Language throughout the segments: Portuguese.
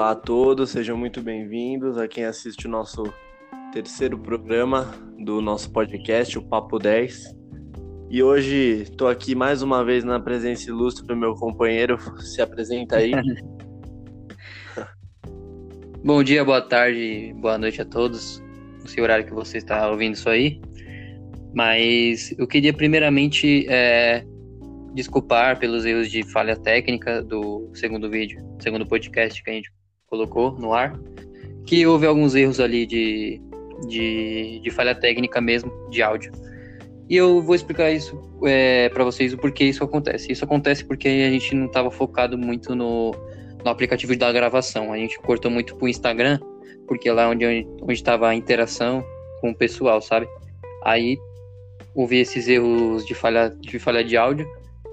Olá a todos, sejam muito bem-vindos a quem assiste o nosso terceiro programa do nosso podcast, o Papo 10. E hoje estou aqui mais uma vez na presença ilustre do meu companheiro. Se apresenta aí. Bom dia, boa tarde, boa noite a todos. Não sei o horário que você está ouvindo isso aí. Mas eu queria primeiramente é, desculpar pelos erros de falha técnica do segundo vídeo, segundo podcast que a gente colocou no ar, que houve alguns erros ali de, de, de falha técnica mesmo, de áudio. E eu vou explicar isso é, para vocês o porquê isso acontece. Isso acontece porque a gente não estava focado muito no, no aplicativo da gravação. A gente cortou muito pro Instagram, porque é lá onde estava a interação com o pessoal, sabe? Aí houve esses erros de falha de, falha de áudio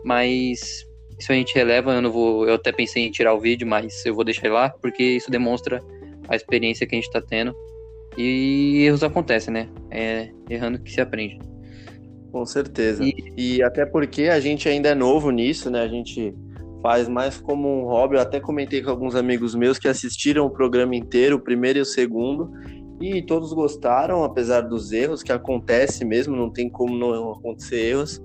mas isso a gente releva, eu não vou, eu até pensei em tirar o vídeo, mas eu vou deixar lá, porque isso demonstra a experiência que a gente está tendo. E erros acontecem, né? É errando que se aprende. Com certeza. E... e até porque a gente ainda é novo nisso, né? A gente faz mais como um hobby. Eu até comentei com alguns amigos meus que assistiram o programa inteiro, o primeiro e o segundo, e todos gostaram, apesar dos erros que acontece mesmo, não tem como não acontecer erros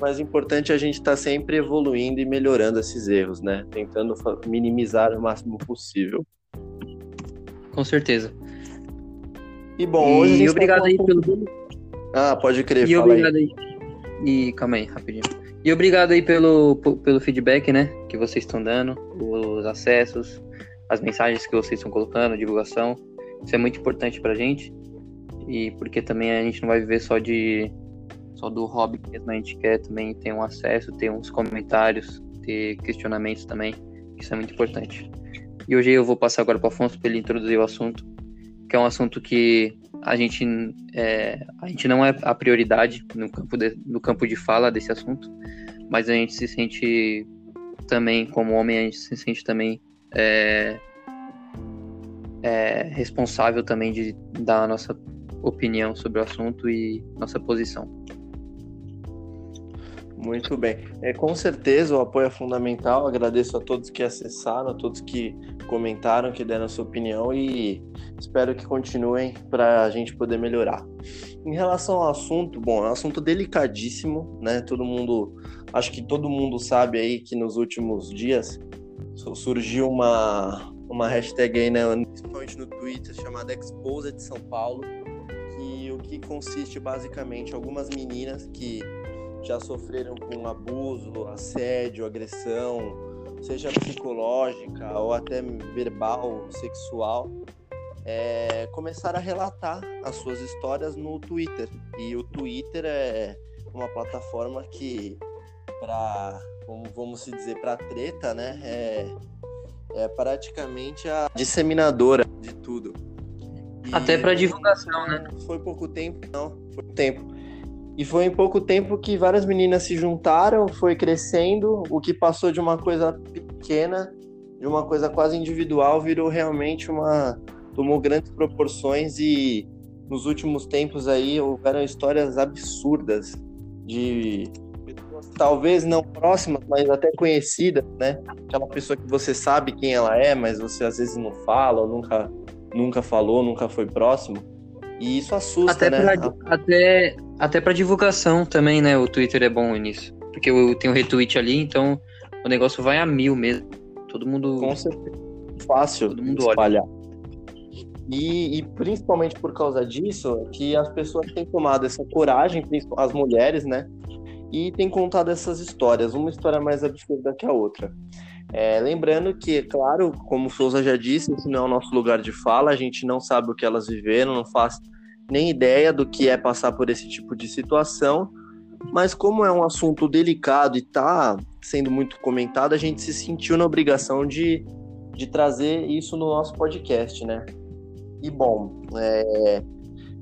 mas o importante é a gente estar tá sempre evoluindo e melhorando esses erros, né? Tentando minimizar o máximo possível. Com certeza. E bom, hoje. E tá obrigado tá aí pelo. Ah, pode crer, e fala obrigado aí. aí. E calma aí, rapidinho. E obrigado aí pelo, pelo feedback, né? Que vocês estão dando, os acessos, as mensagens que vocês estão colocando, divulgação. Isso é muito importante pra gente. E porque também a gente não vai viver só de só do hobby mesmo, a gente quer também ter um acesso, ter uns comentários, ter questionamentos também, isso é muito importante. E hoje eu vou passar agora para o Afonso para ele introduzir o assunto, que é um assunto que a gente, é, a gente não é a prioridade no campo, de, no campo de fala desse assunto, mas a gente se sente também, como homem, a gente se sente também é, é, responsável também de dar a nossa opinião sobre o assunto e nossa posição. Muito bem. É, com certeza o apoio é fundamental. Agradeço a todos que acessaram, a todos que comentaram, que deram a sua opinião e espero que continuem para a gente poder melhorar. Em relação ao assunto, bom, é um assunto delicadíssimo, né? Todo mundo, acho que todo mundo sabe aí que nos últimos dias surgiu uma, uma hashtag aí, né, principalmente no Twitter, chamada Exposed São Paulo, que o que consiste basicamente algumas meninas que já sofreram com abuso, assédio, agressão, seja psicológica ou até verbal, sexual, é, começaram a relatar as suas histórias no Twitter. E o Twitter é uma plataforma que, para, vamos se dizer, para treta, né, é, é praticamente a disseminadora de tudo. E Até para divulgação, né? Foi pouco tempo, não, foi tempo. E foi em pouco tempo que várias meninas se juntaram, foi crescendo, o que passou de uma coisa pequena, de uma coisa quase individual, virou realmente uma. tomou grandes proporções e nos últimos tempos aí houveram histórias absurdas de pessoas talvez não próximas, mas até conhecidas, né? Aquela pessoa que você sabe quem ela é, mas você às vezes não fala, ou nunca, nunca falou, nunca foi próximo. E isso assusta, até né? Até, até pra divulgação também, né? O Twitter é bom nisso. Porque eu tenho retweet ali, então o negócio vai a mil mesmo. Todo mundo. Com certeza. Fácil Todo mundo espalhar. Olha. E, e, principalmente por causa disso, que as pessoas têm tomado essa coragem, as mulheres, né? E têm contado essas histórias, uma história mais absurda que a outra. É, lembrando que, claro, como o Souza já disse, esse não é o nosso lugar de fala, a gente não sabe o que elas viveram, não faz nem ideia do que é passar por esse tipo de situação, mas como é um assunto delicado e está sendo muito comentado, a gente se sentiu na obrigação de, de trazer isso no nosso podcast, né? E bom, é,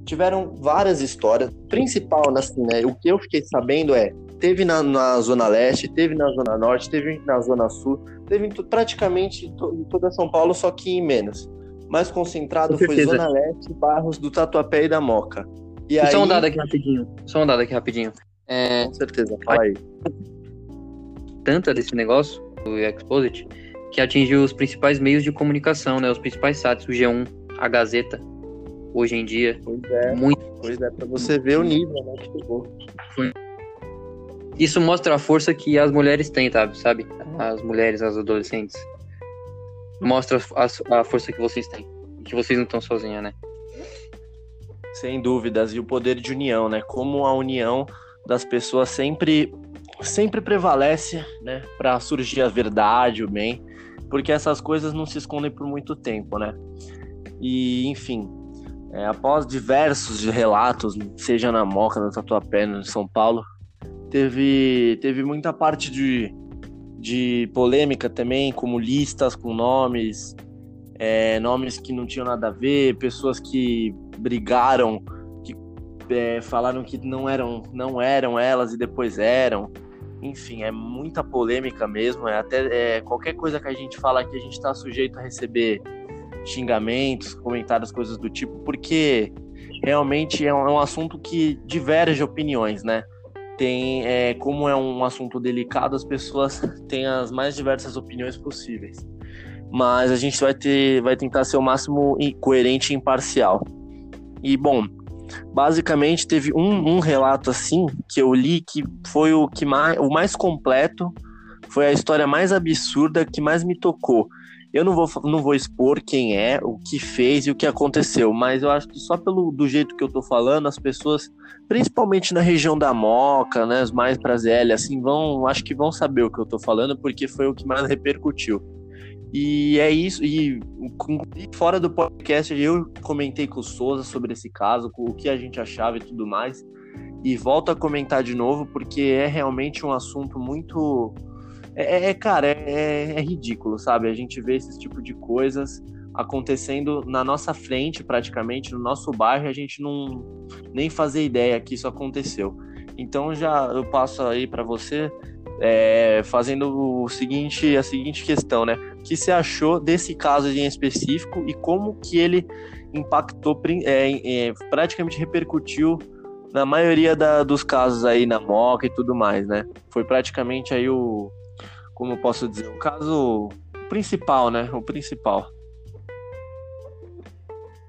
tiveram várias histórias, principal, assim, né? O que eu fiquei sabendo é teve na, na, Zona Leste, teve na Zona Norte, teve na Zona Sul, teve praticamente em toda São Paulo, só que em menos. Mais concentrado foi Zona Leste, bairros do Tatuapé e da Moca. E, e aí... Só um dado aqui rapidinho. Só um dado aqui rapidinho. É... Com certeza, fala aí. Tanta desse negócio, do Exposit, que atingiu os principais meios de comunicação, né? Os principais sites, o G1, a Gazeta, hoje em dia. Pois é. Muito. Pois é, pra você ver o nível, né, que chegou. Isso mostra a força que as mulheres têm, sabe? As mulheres, as adolescentes. Mostra a, a força que vocês têm. Que vocês não estão sozinhas, né? Sem dúvidas. E o poder de união, né? Como a união das pessoas sempre sempre prevalece, né, para surgir a verdade, o bem, porque essas coisas não se escondem por muito tempo, né? E, enfim, é, após diversos relatos, seja na Moca, na Tatuapé, em São Paulo, teve, teve muita parte de, de polêmica também, como listas com nomes, é, nomes que não tinham nada a ver, pessoas que brigaram, que é, falaram que não eram, não eram elas e depois eram. Enfim, é muita polêmica mesmo. É até é, qualquer coisa que a gente fala aqui, a gente está sujeito a receber xingamentos, comentários, coisas do tipo, porque realmente é um, é um assunto que diverge opiniões, né? Tem, é, como é um assunto delicado, as pessoas têm as mais diversas opiniões possíveis. Mas a gente vai ter, vai tentar ser o máximo coerente e imparcial. E bom, basicamente teve um, um relato assim que eu li que foi o que mais, o mais completo, foi a história mais absurda que mais me tocou. Eu não vou, não vou expor quem é, o que fez e o que aconteceu, mas eu acho que só pelo do jeito que eu tô falando, as pessoas, principalmente na região da Moca, né, os mais pra ZL, assim, vão, acho que vão saber o que eu tô falando, porque foi o que mais repercutiu. E é isso, e fora do podcast eu comentei com o Souza sobre esse caso, o que a gente achava e tudo mais, e volto a comentar de novo, porque é realmente um assunto muito é, é, é, cara, é, é, é, ridículo, sabe? A gente vê esse tipo de coisas acontecendo na nossa frente, praticamente, no nosso bairro, e a gente não nem fazer ideia que isso aconteceu. Então já eu passo aí para você é, fazendo o seguinte, a seguinte questão, né? O que você achou desse caso em específico e como que ele impactou, é, é, praticamente repercutiu na maioria da, dos casos aí na Moca e tudo mais, né? Foi praticamente aí o, como eu posso dizer, o caso principal, né? O principal.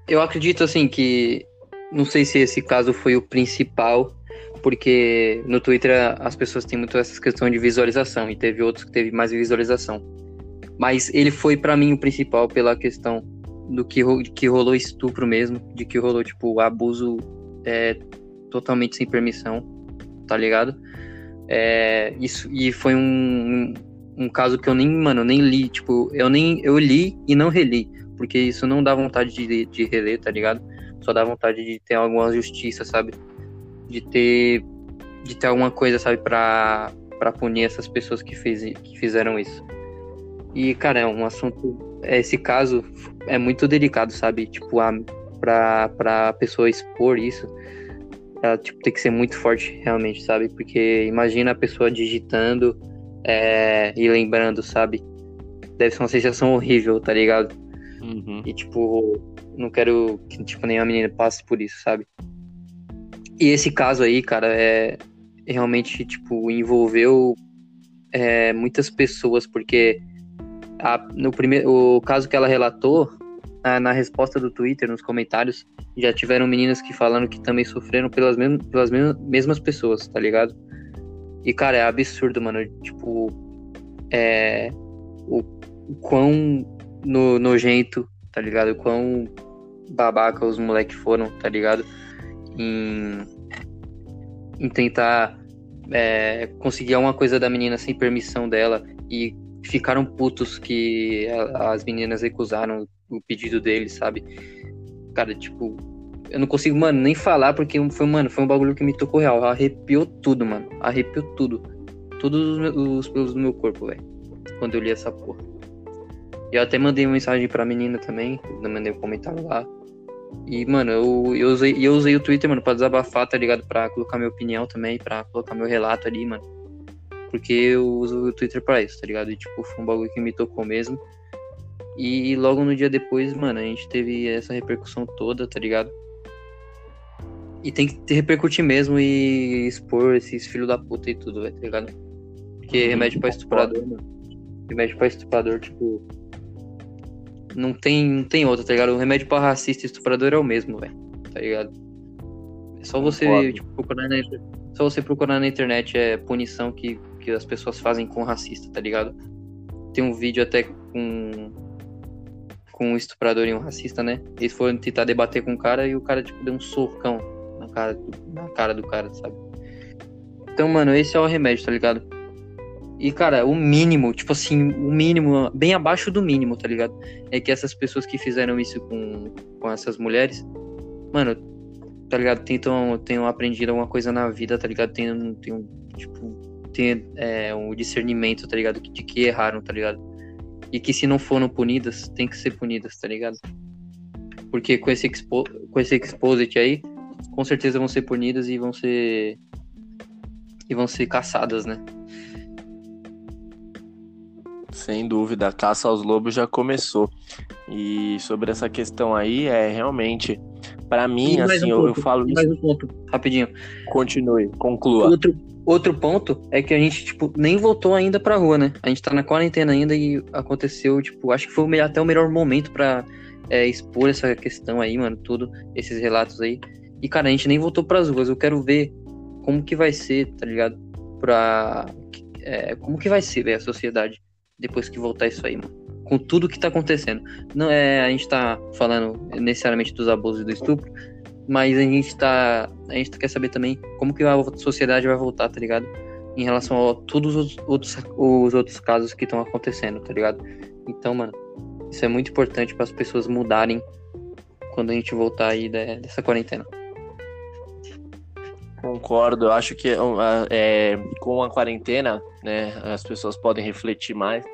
Eu acredito assim que não sei se esse caso foi o principal, porque no Twitter as pessoas têm muito essa questão de visualização e teve outros que teve mais visualização. Mas ele foi para mim o principal pela questão do que, que rolou estupro mesmo, de que rolou tipo abuso é, totalmente sem permissão, tá ligado? É, isso e foi um, um caso que eu nem, mano, nem li, tipo, eu nem, eu li e não reli, porque isso não dá vontade de, de reler, tá ligado? Só dá vontade de ter alguma justiça, sabe? De ter, de ter alguma coisa, sabe, pra, pra punir essas pessoas que, fez, que fizeram isso. E, cara, é um assunto, esse caso é muito delicado, sabe? Tipo, a, pra, pra pessoa expor isso, ela, tipo, tem que ser muito forte, realmente, sabe? Porque imagina a pessoa digitando é, e lembrando, sabe? Deve ser uma sensação horrível, tá ligado? Uhum. E, tipo, não quero que, tipo, nenhuma menina passe por isso, sabe? E esse caso aí, cara, é realmente, tipo, envolveu é, muitas pessoas, porque a, no primeiro, o caso que ela relatou, na, na, resposta do Twitter, nos comentários, já tiveram meninas que falando que também sofreram pelas, mesmas, pelas mesmas pessoas, tá ligado? E, cara, é absurdo, mano. Tipo, é. O, o quão no, nojento, tá ligado? O quão babaca os moleques foram, tá ligado? Em, em tentar é, conseguir alguma coisa da menina sem permissão dela e ficaram putos que as meninas recusaram o pedido deles, sabe? Cara, tipo, eu não consigo, mano, nem falar, porque foi, mano, foi um bagulho que me tocou real. Arrepiou tudo, mano. Arrepiou tudo. Todos os, os pelos do meu corpo, velho. Quando eu li essa porra. E eu até mandei uma mensagem pra menina também. Mandei um comentário lá. E, mano, eu, eu, usei, eu usei o Twitter, mano, pra desabafar, tá ligado? Pra colocar minha opinião também, pra colocar meu relato ali, mano. Porque eu uso o Twitter pra isso, tá ligado? E, tipo, foi um bagulho que me tocou mesmo. E logo no dia depois, mano, a gente teve essa repercussão toda, tá ligado? E tem que repercutir mesmo e expor esses filhos da puta e tudo, vai, tá ligado? Porque uhum, remédio pra estuprador, mano. remédio pra estuprador, tipo. Não tem, não tem outro, tá ligado? O remédio pra racista e estuprador é o mesmo, velho. Tá ligado? É só você tipo, procurar na, só você procurar na internet é punição que, que as pessoas fazem com racista, tá ligado? Tem um vídeo até com com um estuprador e um racista, né? Eles foram tentar debater com o cara e o cara tipo deu um socão cara, na cara do cara, sabe? Então, mano, esse é o remédio, tá ligado? E, cara, o mínimo, tipo assim, o mínimo, bem abaixo do mínimo, tá ligado? É que essas pessoas que fizeram isso com, com essas mulheres, mano, tá ligado? Tentam, tenham aprendido alguma coisa na vida, tá ligado? Tenham, tenham tipo, tenham, é, um discernimento, tá ligado? De que erraram, tá ligado? E que se não foram punidas, tem que ser punidas, tá ligado? Porque com esse, expo, com esse exposit aí, com certeza vão ser punidas e vão ser. E vão ser caçadas, né? Sem dúvida, a caça aos lobos já começou. E sobre essa questão aí, é realmente, para mim, assim, um eu, eu, falo mais isso. Um ponto, rapidinho. Continue, conclua. Outro, outro ponto é que a gente, tipo, nem voltou ainda pra rua, né? A gente tá na quarentena ainda e aconteceu, tipo, acho que foi até o melhor momento pra é, expor essa questão aí, mano, tudo, esses relatos aí. E, cara, a gente nem voltou pras ruas. Eu quero ver como que vai ser, tá ligado? Pra. É, como que vai ser, velho, a sociedade depois que voltar isso aí, mano. Com tudo que tá acontecendo. Não é, a gente tá falando necessariamente dos abusos e do estupro, mas a gente tá. A gente quer saber também como que a sociedade vai voltar, tá ligado? Em relação a todos os outros, os outros casos que estão acontecendo, tá ligado? Então, mano, isso é muito importante para as pessoas mudarem quando a gente voltar aí dessa quarentena. Concordo, eu acho que é, com a quarentena, né, as pessoas podem refletir mais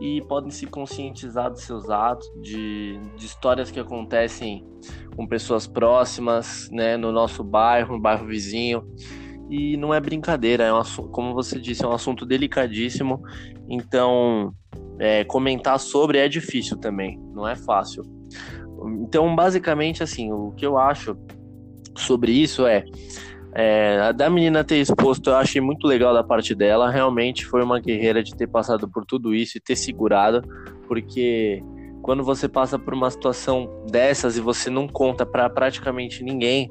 e podem se conscientizar dos seus atos, de, de histórias que acontecem com pessoas próximas, né, no nosso bairro, no bairro vizinho. E não é brincadeira, é um como você disse, é um assunto delicadíssimo. Então, é, comentar sobre é difícil também, não é fácil. Então, basicamente, assim, o que eu acho sobre isso é é, a da menina ter exposto, eu achei muito legal da parte dela. Realmente foi uma guerreira de ter passado por tudo isso e ter segurado, porque quando você passa por uma situação dessas e você não conta para praticamente ninguém,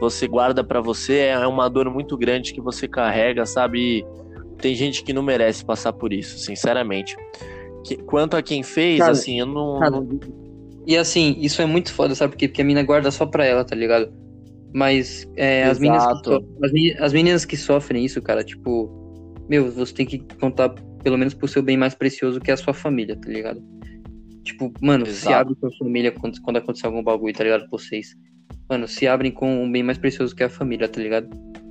você guarda para você, é uma dor muito grande que você carrega, sabe? E tem gente que não merece passar por isso, sinceramente. Que, quanto a quem fez, cara, assim, eu não, cara, não, E assim, isso é muito foda, sabe? Porque, porque a mina guarda só pra ela, tá ligado? Mas é, as, meninas so... as, as meninas que sofrem isso, cara, tipo, meu, você tem que contar pelo menos pro seu bem mais precioso que é a sua família, tá ligado? Tipo, mano, Exato. se abre com a família quando, quando acontecer algum bagulho, tá ligado? Vocês. Mano, se abrem com um bem mais precioso que a família, tá ligado?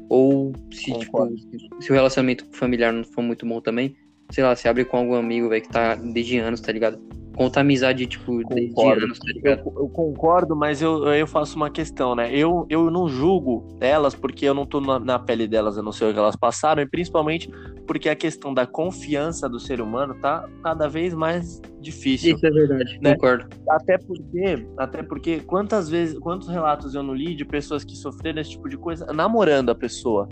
Ou se, tipo, se o relacionamento familiar não for muito bom também, sei lá, se abre com algum amigo, velho, que tá desde anos, tá ligado? Conta amizade, tipo, concordo. de anos, tá ligado? Eu, eu, concordo, mas eu, eu faço uma questão, né? Eu, eu não julgo elas porque eu não tô na, na, pele delas, eu não sei o que elas passaram, e principalmente porque a questão da confiança do ser humano tá cada vez mais difícil. Isso é verdade, né? concordo. Até porque, até porque quantas vezes, quantos relatos eu não li de pessoas que sofreram esse tipo de coisa namorando a pessoa.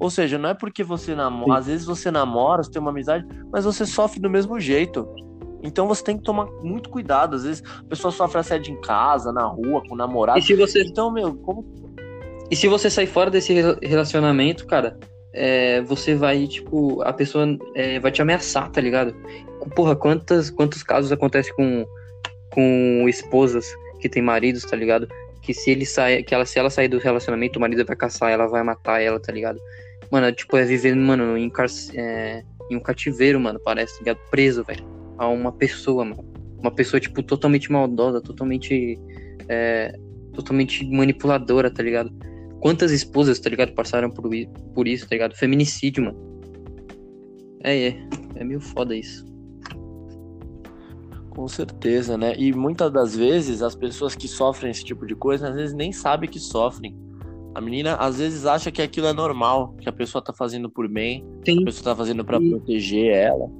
Ou seja, não é porque você namora, às vezes você namora, você tem uma amizade, mas você sofre do mesmo jeito. Então você tem que tomar muito cuidado. Às vezes a pessoa sofre assédio em casa, na rua, com o namorado. E se você... Então, meu, como. E se você sair fora desse relacionamento, cara, é, você vai, tipo, a pessoa é, vai te ameaçar, tá ligado? Porra, quantas, quantos casos acontecem com, com esposas que têm maridos, tá ligado? Que se ele sai, que ela, se ela sair do relacionamento, o marido vai caçar ela, vai matar ela, tá ligado? Mano, tipo, é viver, mano, em, é, em um cativeiro, mano, parece, tá ligado? Preso, velho a uma pessoa, mano. Uma pessoa, tipo, totalmente maldosa, totalmente. É, totalmente manipuladora, tá ligado? Quantas esposas, tá ligado, passaram por, por isso, tá ligado? Feminicídio, mano. É, é. É meio foda isso. Com certeza, né? E muitas das vezes as pessoas que sofrem esse tipo de coisa, às vezes nem sabem que sofrem. A menina às vezes acha que aquilo é normal, que a pessoa tá fazendo por bem, Sim. que a pessoa tá fazendo para proteger ela.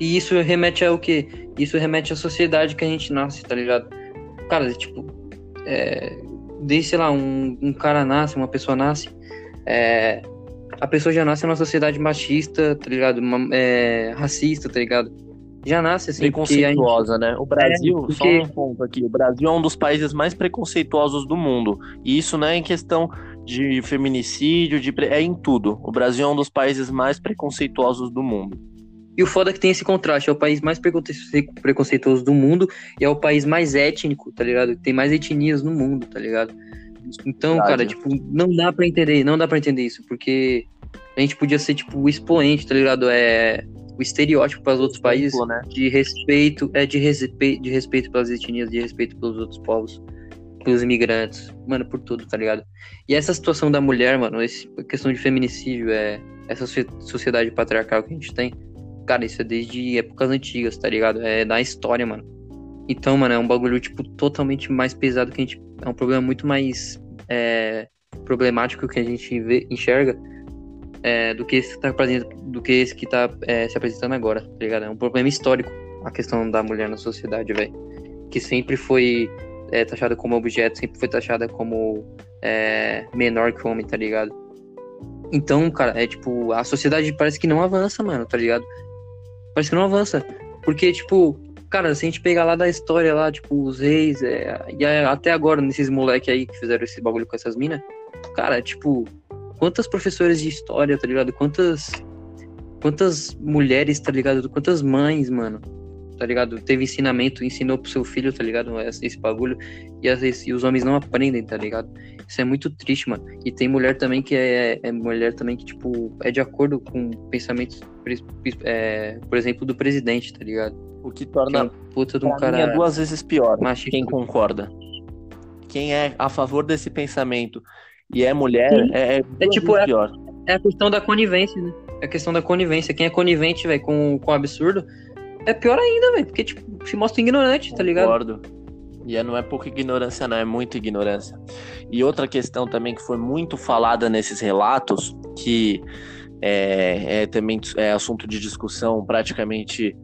E isso remete ao quê? Isso remete à sociedade que a gente nasce, tá ligado? Cara, tipo, é, desde, sei lá, um, um cara nasce, uma pessoa nasce, é, a pessoa já nasce numa sociedade machista, tá ligado? Uma, é, racista, tá ligado? já nasce assim. Preconceituosa, gente... né? O Brasil, é, porque... só um ponto aqui, o Brasil é um dos países mais preconceituosos do mundo. E isso não é em questão de feminicídio, de é em tudo. O Brasil é um dos países mais preconceituosos do mundo. E o foda é que tem esse contraste, é o país mais preconceituoso do mundo e é o país mais étnico, tá ligado? Tem mais etnias no mundo, tá ligado? Então, Verdade. cara, tipo, não dá para entender, não dá para entender isso, porque a gente podia ser, tipo, o expoente, tá ligado? É o estereótipo para os outros países né? de respeito, é de respeito, de respeito pelas etnias, de respeito pelos outros povos, pelos imigrantes, mano, por tudo, tá ligado? E essa situação da mulher, mano, essa questão de feminicídio, é essa sociedade patriarcal que a gente tem, cara, isso é desde épocas antigas, tá ligado? É da história, mano. Então, mano, é um bagulho, tipo, totalmente mais pesado que a gente. É um problema muito mais é, problemático que a gente vê, enxerga é, do que esse que tá, do que esse que tá é, se apresentando agora, tá ligado? É um problema histórico a questão da mulher na sociedade, velho. Que sempre foi é, taxada como objeto, sempre foi taxada como é, menor que o homem, tá ligado? Então, cara, é tipo, a sociedade parece que não avança, mano, tá ligado? Parece que não avança. Porque, tipo, cara, se a gente pegar lá da história lá, tipo, os reis, é, e até agora, nesses moleque aí que fizeram esse bagulho com essas minas, cara, tipo, quantas professoras de história, tá ligado? Quantas. Quantas mulheres, tá ligado? Quantas mães, mano, tá ligado? Teve ensinamento, ensinou pro seu filho, tá ligado? Esse, esse bagulho. E, às vezes, e os homens não aprendem, tá ligado? Isso é muito triste, mano. E tem mulher também que é, é mulher também que, tipo, é de acordo com pensamentos, é, por exemplo, do presidente, tá ligado? O que torna que é um puta de um cara. é duas vezes pior. Machista. Quem concorda? Quem é a favor desse pensamento e é mulher, é, é, é tipo, é, pior. É a questão da conivência, né? É a questão da conivência. Quem é conivente, velho, com, com o absurdo, é pior ainda, velho. Porque, tipo, se mostra ignorante, tá ligado? Concordo. E é, não é pouca ignorância, não, é muita ignorância. E outra questão também que foi muito falada nesses relatos, que é, é também é assunto de discussão praticamente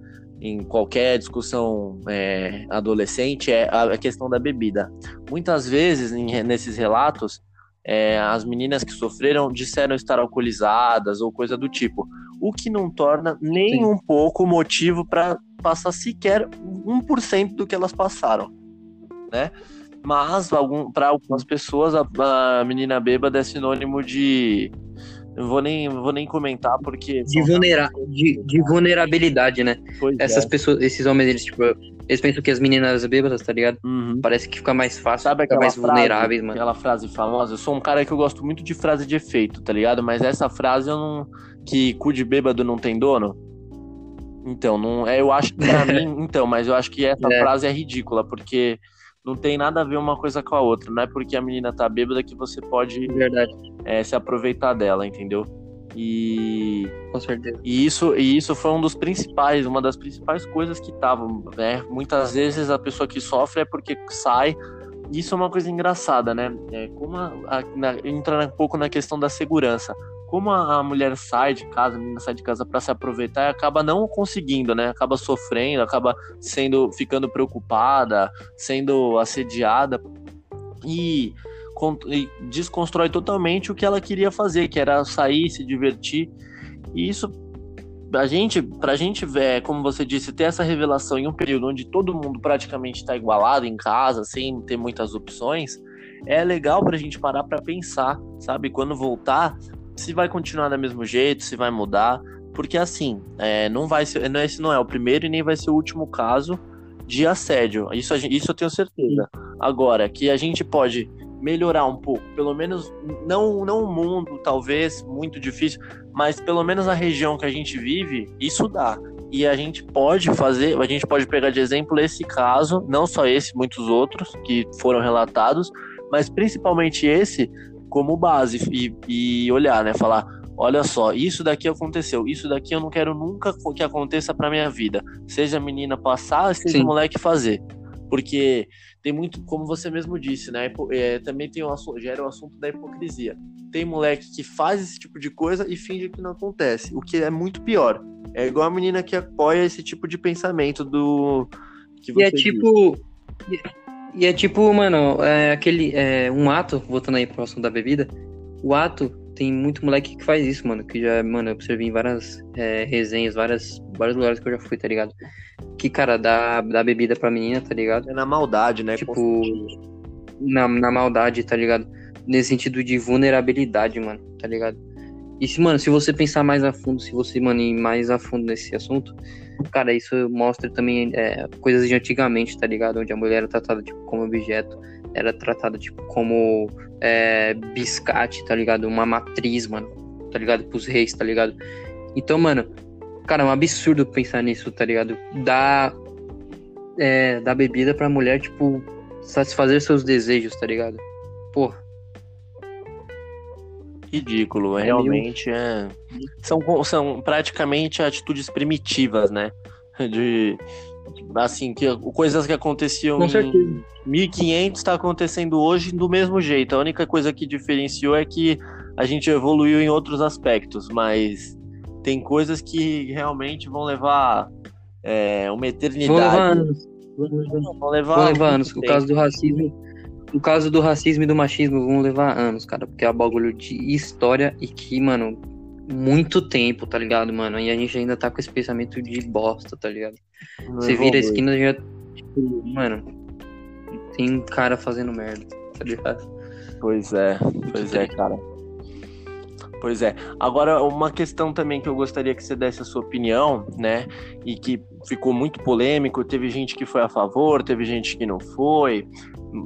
em qualquer discussão é, adolescente, é a questão da bebida. Muitas vezes, em, nesses relatos, é, as meninas que sofreram disseram estar alcoolizadas ou coisa do tipo, o que não torna nem Sim. um pouco motivo para passar sequer 1% do que elas passaram, né? Mas para algumas pessoas a, a, menina bêbada é sinônimo de vou nem, vou nem comentar porque. De, vulnera de, de vulnerabilidade, né? Pois Essas é. pessoas, esses homens, eles, tipo, eles pensam que as meninas bêbadas, tá ligado? Uhum. Parece que fica mais fácil, Sabe fica mais frase, vulneráveis, mano. Aquela frase famosa, eu sou um cara que eu gosto muito de frase de efeito, tá ligado? Mas essa frase eu não. Que cu de bêbado não tem dono. Então, não, é, eu acho que pra mim. Então, mas eu acho que essa é. frase é ridícula, porque não tem nada a ver uma coisa com a outra. Não é porque a menina tá bêbada que você pode é, se aproveitar dela, entendeu? E. Com certeza. E isso, e isso foi um dos principais, uma das principais coisas que estavam, né? Muitas vezes a pessoa que sofre é porque sai. Isso é uma coisa engraçada, né? É, como a, a, na, entra um pouco na questão da segurança como a, mulher sai de casa, a menina sai de casa para se aproveitar e acaba não conseguindo, né? Acaba sofrendo, acaba sendo ficando preocupada, sendo assediada e, e desconstrói totalmente o que ela queria fazer, que era sair, se divertir. E isso a gente, pra gente ver, como você disse, ter essa revelação em um período onde todo mundo praticamente está igualado em casa, sem ter muitas opções, é legal pra gente parar para pensar, sabe? Quando voltar, se vai continuar do mesmo jeito, se vai mudar, porque assim, é, não vai ser, não, esse não é o primeiro e nem vai ser o último caso de assédio. Isso, isso eu tenho certeza. Agora, que a gente pode melhorar um pouco, pelo menos não, não o mundo, talvez, muito difícil, mas pelo menos a região que a gente vive, isso dá. E a gente pode fazer, a gente pode pegar de exemplo esse caso, não só esse, muitos outros que foram relatados, mas principalmente esse como base e, e olhar, né? Falar, olha só, isso daqui aconteceu, isso daqui eu não quero nunca que aconteça para minha vida. Seja a menina passar, seja o moleque fazer. Porque tem muito, como você mesmo disse, né? É, também tem o gera o assunto da hipocrisia. Tem moleque que faz esse tipo de coisa e finge que não acontece, o que é muito pior. É igual a menina que apoia esse tipo de pensamento do. Que e é tipo. E é tipo, mano, é aquele. É, um ato, voltando aí pro assunto da bebida, o ato tem muito moleque que faz isso, mano. Que já, mano, eu observei em várias é, resenhas, várias, vários lugares que eu já fui, tá ligado? Que, cara, dá, dá bebida pra menina, tá ligado? É na maldade, né? Tipo, na, na maldade, tá ligado? Nesse sentido de vulnerabilidade, mano, tá ligado? E se, mano, se você pensar mais a fundo, se você, mano, ir mais a fundo nesse assunto, cara, isso mostra também é, coisas de antigamente, tá ligado? Onde a mulher era tratada, tipo, como objeto, era tratada, tipo, como é, biscate, tá ligado? Uma matriz, mano, tá ligado? Pros reis, tá ligado? Então, mano, cara, é um absurdo pensar nisso, tá ligado? Dar, é, dar bebida pra mulher, tipo, satisfazer seus desejos, tá ligado? Porra. Ridículo, é realmente é. São, são praticamente atitudes primitivas, né? De. Assim, que, coisas que aconteciam Com em 1500 está acontecendo hoje do mesmo jeito. A única coisa que diferenciou é que a gente evoluiu em outros aspectos, mas tem coisas que realmente vão levar é, uma eternidade. Vão levar anos. Vão levar, vão levar anos. O caso do racismo o caso do racismo e do machismo vão levar anos, cara, porque é um bagulho de história e que, mano, muito tempo, tá ligado, mano? E a gente ainda tá com esse pensamento de bosta, tá ligado? Não Você vira a esquina já. Tipo, mano, tem um cara fazendo merda, tá ligado? Pois é, pois é, cara. Pois é. Agora, uma questão também que eu gostaria que você desse a sua opinião, né? E que ficou muito polêmico, teve gente que foi a favor, teve gente que não foi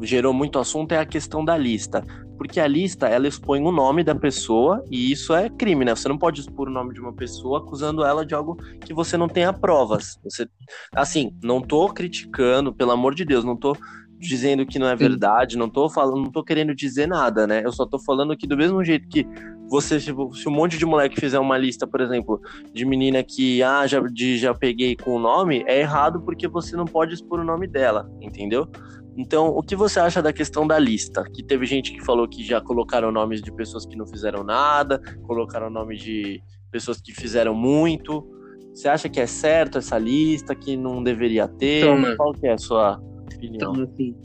gerou muito assunto é a questão da lista. Porque a lista, ela expõe o nome da pessoa e isso é crime, né? Você não pode expor o nome de uma pessoa acusando ela de algo que você não tenha provas. Você, assim, não tô criticando, pelo amor de Deus, não tô dizendo que não é verdade, não tô falando, não tô querendo dizer nada, né? Eu só tô falando que do mesmo jeito que você, se, se um monte de moleque fizer uma lista, por exemplo, de menina que ah, já, de, já peguei com o nome, é errado porque você não pode expor o nome dela, entendeu? Então, o que você acha da questão da lista? Que teve gente que falou que já colocaram nomes de pessoas que não fizeram nada, colocaram nomes de pessoas que fizeram muito. Você acha que é certo essa lista, que não deveria ter? Então, Qual que é a sua opinião? Então, assim,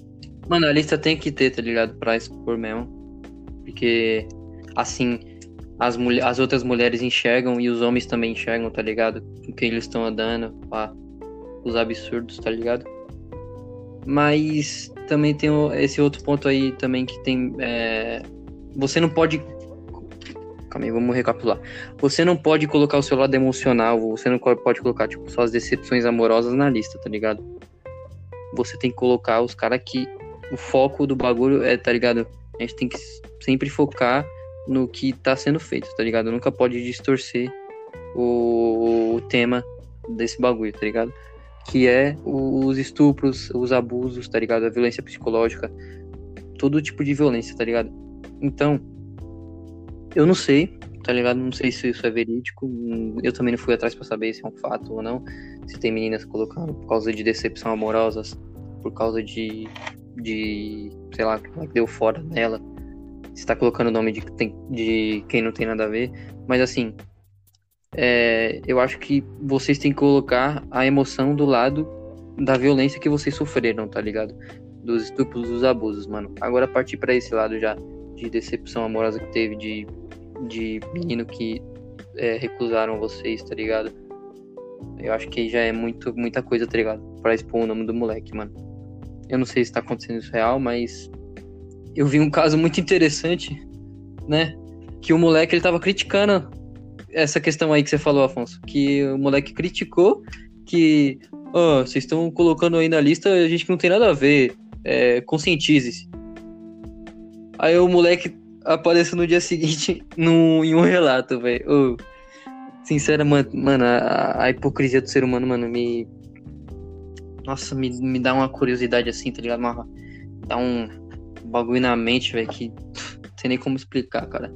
mano, a lista tem que ter, tá ligado? Pra expor mesmo. Porque, assim, as, mulher, as outras mulheres enxergam e os homens também enxergam, tá ligado? Com quem eles estão andando, pá, os absurdos, tá ligado? Mas também tem esse outro ponto aí também que tem. É... Você não pode. Calma aí, vamos recapitular. Você não pode colocar o seu lado emocional, você não pode colocar, tipo, suas decepções amorosas na lista, tá ligado? Você tem que colocar os caras que. O foco do bagulho é, tá ligado? A gente tem que sempre focar no que tá sendo feito, tá ligado? Nunca pode distorcer o, o tema desse bagulho, tá ligado? Que é os estupros, os abusos, tá ligado? A violência psicológica, todo tipo de violência, tá ligado? Então, eu não sei, tá ligado? Não sei se isso é verídico. Eu também não fui atrás para saber se é um fato ou não. Se tem meninas colocando por causa de decepção amorosas, por causa de, de sei lá, que deu fora nela. Se tá colocando o nome de, de quem não tem nada a ver. Mas assim, é, eu acho que vocês têm que colocar a emoção do lado da violência que vocês sofreram, tá ligado? Dos estupros, dos abusos, mano. Agora partir para esse lado já de decepção amorosa que teve, de, de menino que é, recusaram vocês, tá ligado? Eu acho que já é muito, muita coisa, tá ligado? Pra expor o nome do moleque, mano. Eu não sei se tá acontecendo isso real, mas eu vi um caso muito interessante, né? Que o moleque ele tava criticando essa questão aí que você falou, Afonso, que o moleque criticou que oh, vocês estão colocando aí na lista a gente que não tem nada a ver, é, conscientize-se. Aí o moleque apareceu no dia seguinte num, em um relato, velho. Oh, mano, a, a, hipocrisia do ser humano, mano, me. Nossa, me, me dá uma curiosidade assim, tá ligado? Uma, dá um bagulho na mente, velho, que não tem nem como explicar, cara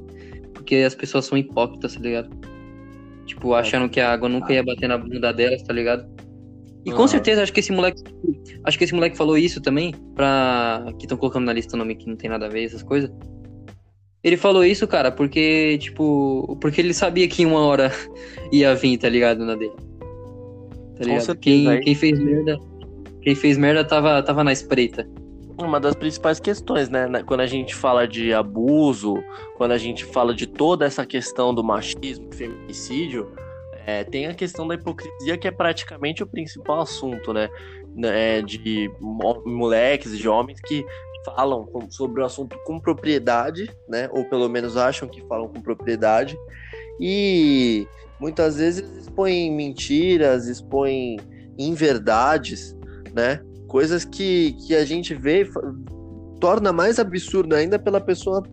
porque as pessoas são hipócritas, tá ligado? Tipo, achando que a água nunca ia bater na bunda delas, tá ligado? E com certeza acho que esse moleque. Acho que esse moleque falou isso também, pra. Que estão colocando na lista nome que não tem nada a ver, essas coisas. Ele falou isso, cara, porque, tipo. Porque ele sabia que uma hora ia vir, tá ligado? Na dele. Tá ligado? Quem, quem fez merda. Quem fez merda tava, tava na espreita. Uma das principais questões, né? Quando a gente fala de abuso, quando a gente fala de toda essa questão do machismo, feminicídio, é, tem a questão da hipocrisia que é praticamente o principal assunto, né? É, de moleques, de homens que falam sobre o assunto com propriedade, né? Ou pelo menos acham que falam com propriedade. E muitas vezes expõem mentiras, expõem inverdades, né? Coisas que, que a gente vê torna mais absurdo ainda pela pessoa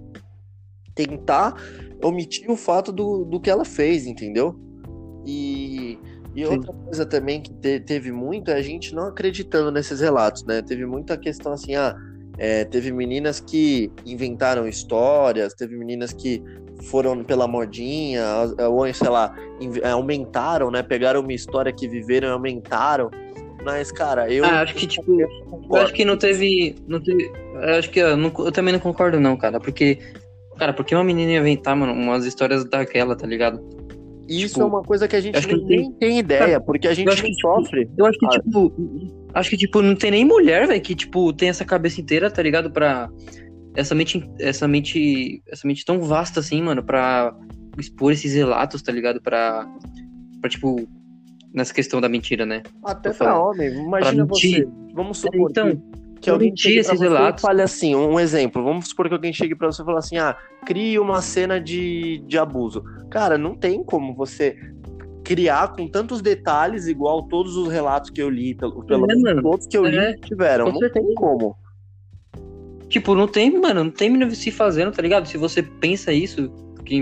tentar omitir o fato do, do que ela fez, entendeu? E, e outra coisa também que te, teve muito é a gente não acreditando nesses relatos, né? Teve muita questão assim, ah, é, teve meninas que inventaram histórias, teve meninas que foram pela modinha, ou sei lá, aumentaram, né? Pegaram uma história que viveram e aumentaram. Mas, cara, eu. Ah, acho que, tipo. Eu acho que não teve. Não teve eu acho que eu, não, eu também não concordo, não, cara. Porque. Cara, porque uma menina inventar, mano, umas histórias daquela, tá ligado? Isso tipo, é uma coisa que a gente nem, tem, tem ideia, porque a gente não que, sofre. Eu acho que, ah. tipo, acho que, tipo, não tem nem mulher, velho, que, tipo, tem essa cabeça inteira, tá ligado? Pra. Essa mente. Essa mente. Essa mente tão vasta assim, mano, pra expor esses relatos, tá ligado? Pra. Pra, tipo. Nessa questão da mentira, né? Até pra homem. Imagina você. Vamos supor. Então, que alguém chegue esses relatos. fale assim, um exemplo, vamos supor que alguém chegue para você e fale assim, ah, crie uma cena de, de abuso. Cara, não tem como você criar com tantos detalhes igual todos os relatos que eu li, pelo, pelo é, todos que eu li é, tiveram. Não tem como. Tipo, não tem, mano, não tem se fazendo, tá ligado? Se você pensa isso,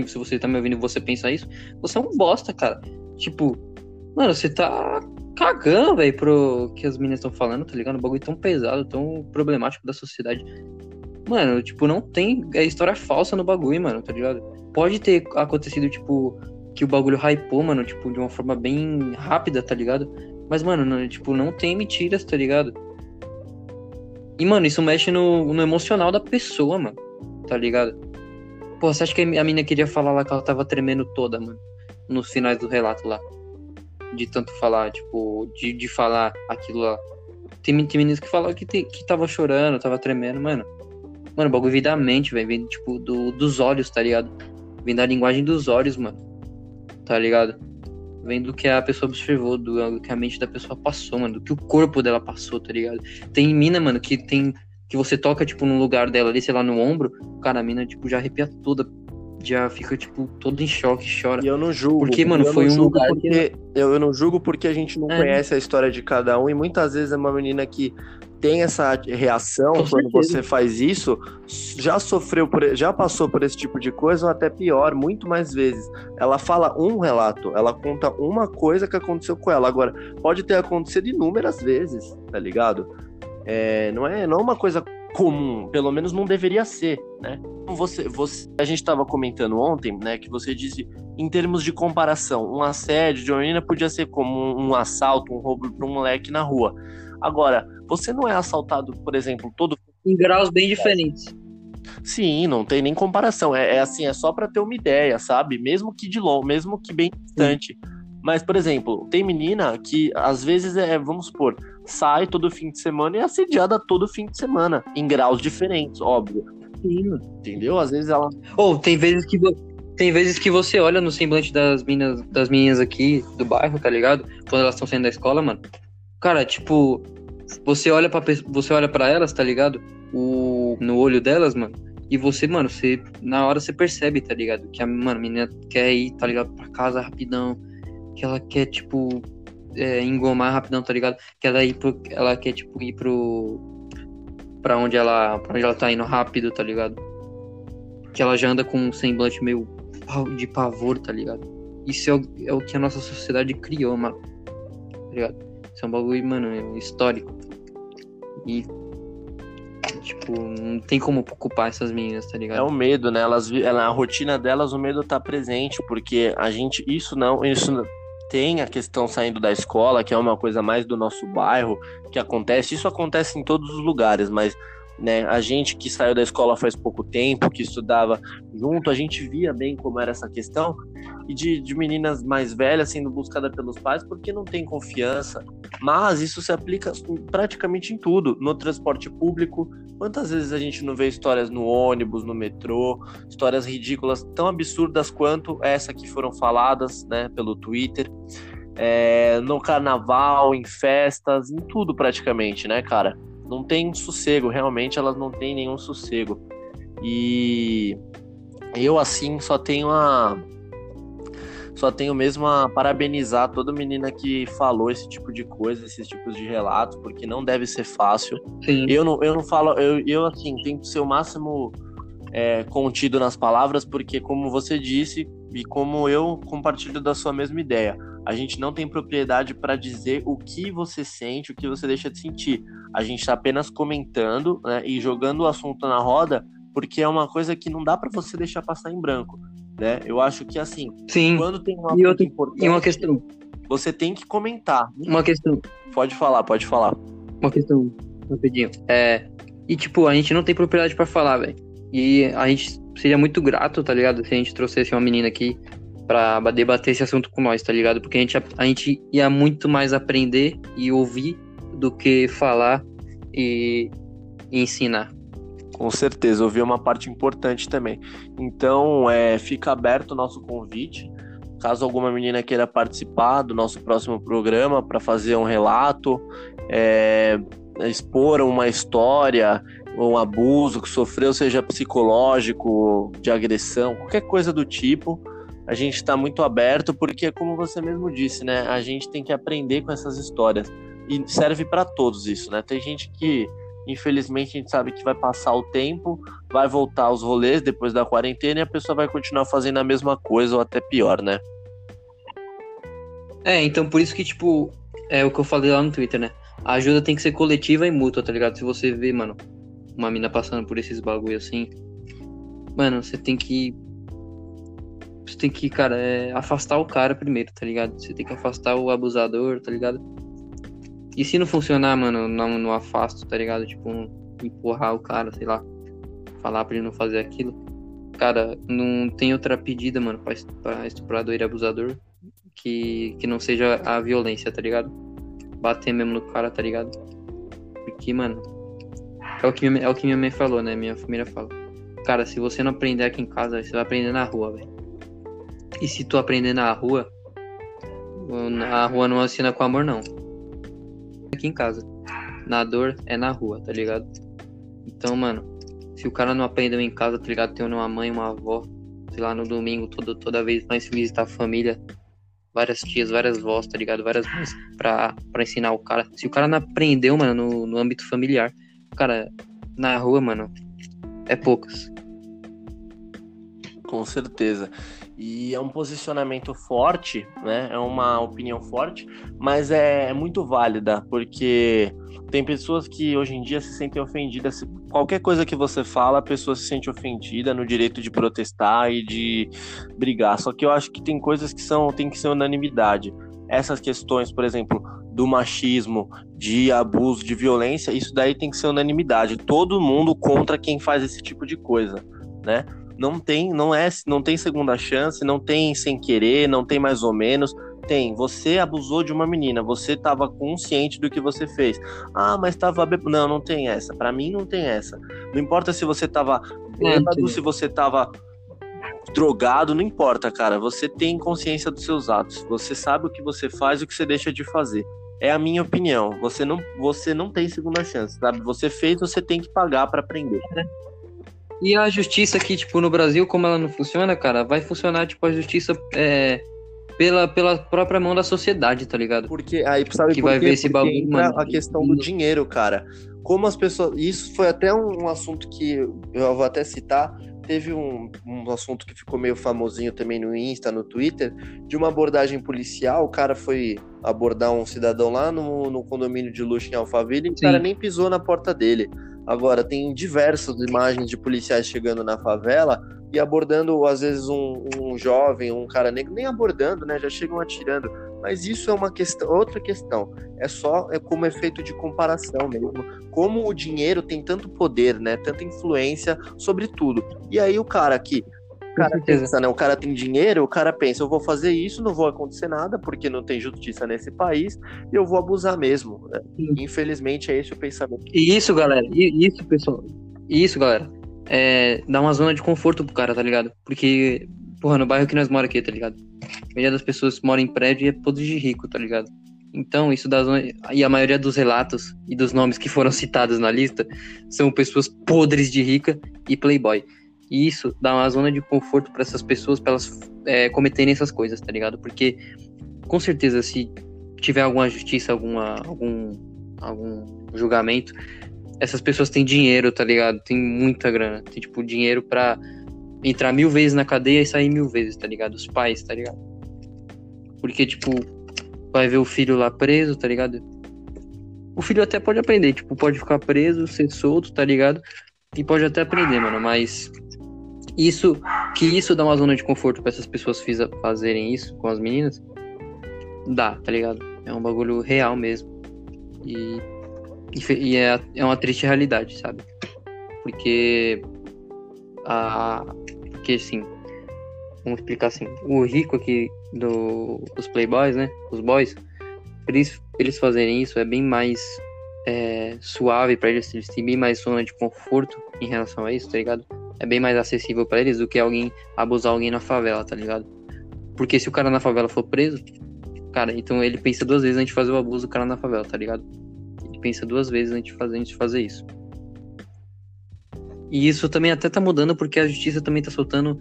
se você tá me ouvindo e você pensa isso, você é um bosta, cara. Tipo, mano, você tá cagando, velho, pro que as meninas estão falando, tá ligado? Um bagulho tão pesado, tão problemático da sociedade. Mano, tipo, não tem é história falsa no bagulho, mano, tá ligado? Pode ter acontecido, tipo, que o bagulho hypou, mano, tipo, de uma forma bem rápida, tá ligado? Mas, mano, não, tipo, não tem mentiras, tá ligado? E, mano, isso mexe no, no emocional da pessoa, mano, tá ligado? Pô, você acha que a menina queria falar lá que ela tava tremendo toda, mano? Nos finais do relato lá de tanto falar, tipo, de, de falar aquilo lá. Tem, tem meninos que falam que, te, que tava chorando, tava tremendo, mano. Mano, o bagulho vem da mente, velho. Vem, tipo, do, dos olhos, tá ligado? Vem da linguagem dos olhos, mano. Tá ligado? Vem do que a pessoa observou, do que a mente da pessoa passou, mano. Do que o corpo dela passou, tá ligado? Tem mina, mano, que tem. Que você toca, tipo, no lugar dela ali, sei lá, no ombro. Cara, a mina, tipo, já arrepia toda já fica, tipo, todo em choque, chora. E eu não julgo. Porque, mano, foi um lugar porque, que... eu, eu não julgo porque a gente não é. conhece a história de cada um e muitas vezes é uma menina que tem essa reação Com quando certeza. você faz isso, já sofreu por, já passou por esse tipo de coisa ou até pior, muito mais vezes. Ela fala um relato, ela conta uma coisa que aconteceu com ela. Agora, pode ter acontecido inúmeras vezes, tá ligado? É, não é não é uma coisa comum, pelo menos não deveria ser, né? Você, você, a gente estava comentando ontem, né, que você disse em termos de comparação, um assédio de uma menina podia ser como um, um assalto, um roubo para um moleque na rua. Agora, você não é assaltado, por exemplo, todo em graus bem diferentes. Sim, não tem nem comparação. É, é assim, é só para ter uma ideia, sabe? Mesmo que de longe, mesmo que bem distante. Sim. Mas, por exemplo, tem menina que às vezes é, vamos supor, sai todo fim de semana e é assediada todo fim de semana, em graus diferentes, óbvio. Sim. Entendeu? Às vezes ela. Ou oh, tem vezes que tem vezes que você olha no semblante das meninas, das meninas aqui do bairro, tá ligado? Quando elas estão saindo da escola, mano. Cara, tipo, você olha para você olha para elas, tá ligado? O no olho delas, mano. E você, mano, você na hora você percebe, tá ligado? Que a, mano, a menina quer ir, tá ligado, para casa rapidão, que ela quer tipo é, engomar rapidão, tá ligado? Que ela ir pro, ela quer tipo ir pro para onde ela para onde ela tá indo rápido, tá ligado? Que ela já anda com um semblante meio de pavor, tá ligado? Isso é o, é o que a nossa sociedade criou, mano. Tá ligado? Isso é um bagulho, mano, histórico. E tipo, não tem como ocupar essas meninas, tá ligado? É o medo, né? Elas, ela, a rotina delas, o medo tá presente, porque a gente, isso não, isso tem a questão saindo da escola, que é uma coisa mais do nosso bairro, que acontece. Isso acontece em todos os lugares, mas né, a gente que saiu da escola faz pouco tempo, que estudava junto, a gente via bem como era essa questão. E de, de meninas mais velhas sendo buscadas pelos pais porque não tem confiança. Mas isso se aplica praticamente em tudo: no transporte público, Quantas vezes a gente não vê histórias no ônibus, no metrô, histórias ridículas, tão absurdas quanto essa que foram faladas, né, pelo Twitter, é, no carnaval, em festas, em tudo praticamente, né, cara? Não tem sossego, realmente elas não têm nenhum sossego. E eu, assim, só tenho a só tenho mesmo a parabenizar toda menina que falou esse tipo de coisa, esses tipos de relatos, porque não deve ser fácil. Sim. Eu não, eu não falo, eu, eu assim, tento ser o máximo é, contido nas palavras, porque como você disse, e como eu compartilho da sua mesma ideia, a gente não tem propriedade para dizer o que você sente, o que você deixa de sentir. A gente está apenas comentando né, e jogando o assunto na roda, porque é uma coisa que não dá para você deixar passar em branco né? Eu acho que assim, Sim. quando tem uma e, outra, importante, e uma questão, você tem que comentar. Uma questão. Pode falar, pode falar. Uma questão, rapidinho. É, e tipo, a gente não tem propriedade para falar, velho. E a gente seria muito grato, tá ligado? Se a gente trouxesse uma menina aqui pra debater esse assunto com nós, tá ligado? Porque a gente, a gente ia muito mais aprender e ouvir do que falar e, e ensinar. Com certeza, ouvi uma parte importante também. Então, é, fica aberto o nosso convite. Caso alguma menina queira participar do nosso próximo programa para fazer um relato, é, expor uma história, um abuso que sofreu, seja psicológico, de agressão, qualquer coisa do tipo, a gente está muito aberto, porque, como você mesmo disse, né, a gente tem que aprender com essas histórias. E serve para todos isso, né? Tem gente que Infelizmente, a gente sabe que vai passar o tempo, vai voltar aos rolês depois da quarentena e a pessoa vai continuar fazendo a mesma coisa ou até pior, né? É, então por isso que, tipo, é o que eu falei lá no Twitter, né? A ajuda tem que ser coletiva e mútua, tá ligado? Se você vê, mano, uma mina passando por esses bagulho assim, mano, você tem que. Você tem que, cara, é, afastar o cara primeiro, tá ligado? Você tem que afastar o abusador, tá ligado? E se não funcionar, mano, não, não afasto, tá ligado? Tipo, empurrar o cara, sei lá, falar pra ele não fazer aquilo. Cara, não tem outra pedida, mano, pra, pra estuprador e abusador que, que não seja a violência, tá ligado? Bater mesmo no cara, tá ligado? Porque, mano, é o que minha, é o que minha mãe falou, né? Minha família fala. Cara, se você não aprender aqui em casa, você vai aprender na rua, velho. E se tu aprender na rua, a rua não assina com amor, não aqui em casa. Na dor é na rua, tá ligado? Então, mano, se o cara não aprendeu em casa, tá ligado? Tem uma mãe, uma avó, sei lá, no domingo, todo, toda vez mais visitar a família, várias tias, várias vós, tá ligado? Várias mães pra, pra ensinar o cara. Se o cara não aprendeu, mano, no, no âmbito familiar, cara, na rua, mano, é poucas. Com certeza. E é um posicionamento forte, né? É uma opinião forte, mas é, é, muito válida, porque tem pessoas que hoje em dia se sentem ofendidas. Qualquer coisa que você fala, a pessoa se sente ofendida no direito de protestar e de brigar. Só que eu acho que tem coisas que são tem que ser unanimidade. Essas questões, por exemplo, do machismo, de abuso, de violência, isso daí tem que ser unanimidade. Todo mundo contra quem faz esse tipo de coisa, né? não tem, não é, não tem segunda chance, não tem sem querer, não tem mais ou menos. Tem, você abusou de uma menina, você estava consciente do que você fez. Ah, mas estava bêbado. Não, não tem essa. Para mim não tem essa. Não importa se você estava bêbado, se você estava drogado, não importa, cara. Você tem consciência dos seus atos. Você sabe o que você faz e o que você deixa de fazer. É a minha opinião. Você não, você não tem segunda chance, sabe? Você fez, você tem que pagar para aprender. E a justiça aqui, tipo, no Brasil, como ela não funciona, cara, vai funcionar, tipo, a justiça é, pela, pela própria mão da sociedade, tá ligado? Porque aí, sabe que por vai quê? ver esse bagulho, mano. A questão do dinheiro, cara. Como as pessoas. Isso foi até um, um assunto que eu vou até citar. Teve um, um assunto que ficou meio famosinho também no Insta, no Twitter, de uma abordagem policial. O cara foi abordar um cidadão lá no, no condomínio de luxo em Alphaville e o cara nem pisou na porta dele. Agora, tem diversas imagens de policiais chegando na favela e abordando, às vezes, um, um jovem, um cara negro, nem abordando, né? Já chegam atirando. Mas isso é uma questão, outra questão. É só é como efeito de comparação mesmo. Como o dinheiro tem tanto poder, né? Tanta influência sobre tudo. E aí o cara que o cara pensa, né? O cara tem dinheiro, o cara pensa, eu vou fazer isso, não vou acontecer nada, porque não tem justiça nesse país, e eu vou abusar mesmo. Né? Infelizmente é esse o pensamento. E isso, galera, isso, pessoal, isso, galera, é, dá uma zona de conforto pro cara, tá ligado? Porque, porra, no bairro que nós moramos aqui, tá ligado? A maioria das pessoas moram em prédio e é todos de rico, tá ligado? Então, isso dá zona... E a maioria dos relatos e dos nomes que foram citados na lista são pessoas podres de rica e playboy. E isso dá uma zona de conforto para essas pessoas, para elas é, cometerem essas coisas, tá ligado? Porque, com certeza, se tiver alguma justiça, alguma, algum, algum julgamento, essas pessoas têm dinheiro, tá ligado? Tem muita grana. Tem, tipo, dinheiro para entrar mil vezes na cadeia e sair mil vezes, tá ligado? Os pais, tá ligado? Porque, tipo, vai ver o filho lá preso, tá ligado? O filho até pode aprender, tipo, pode ficar preso, ser solto, tá ligado? E pode até aprender, mano, mas isso que isso dá uma zona de conforto para essas pessoas fazerem isso com as meninas, dá, tá ligado? É um bagulho real mesmo. E, e é, é uma triste realidade, sabe? Porque a porque assim, vamos explicar assim, o rico aqui do, dos playboys, né? Os boys, eles, eles fazerem isso é bem mais é, suave para eles, eles têm bem mais zona de conforto em relação a isso, tá ligado? É bem mais acessível para eles do que alguém abusar alguém na favela, tá ligado? Porque se o cara na favela for preso, cara, então ele pensa duas vezes antes de fazer o abuso do cara na favela, tá ligado? Ele pensa duas vezes antes de fazer, antes de fazer isso. E isso também até tá mudando porque a justiça também tá soltando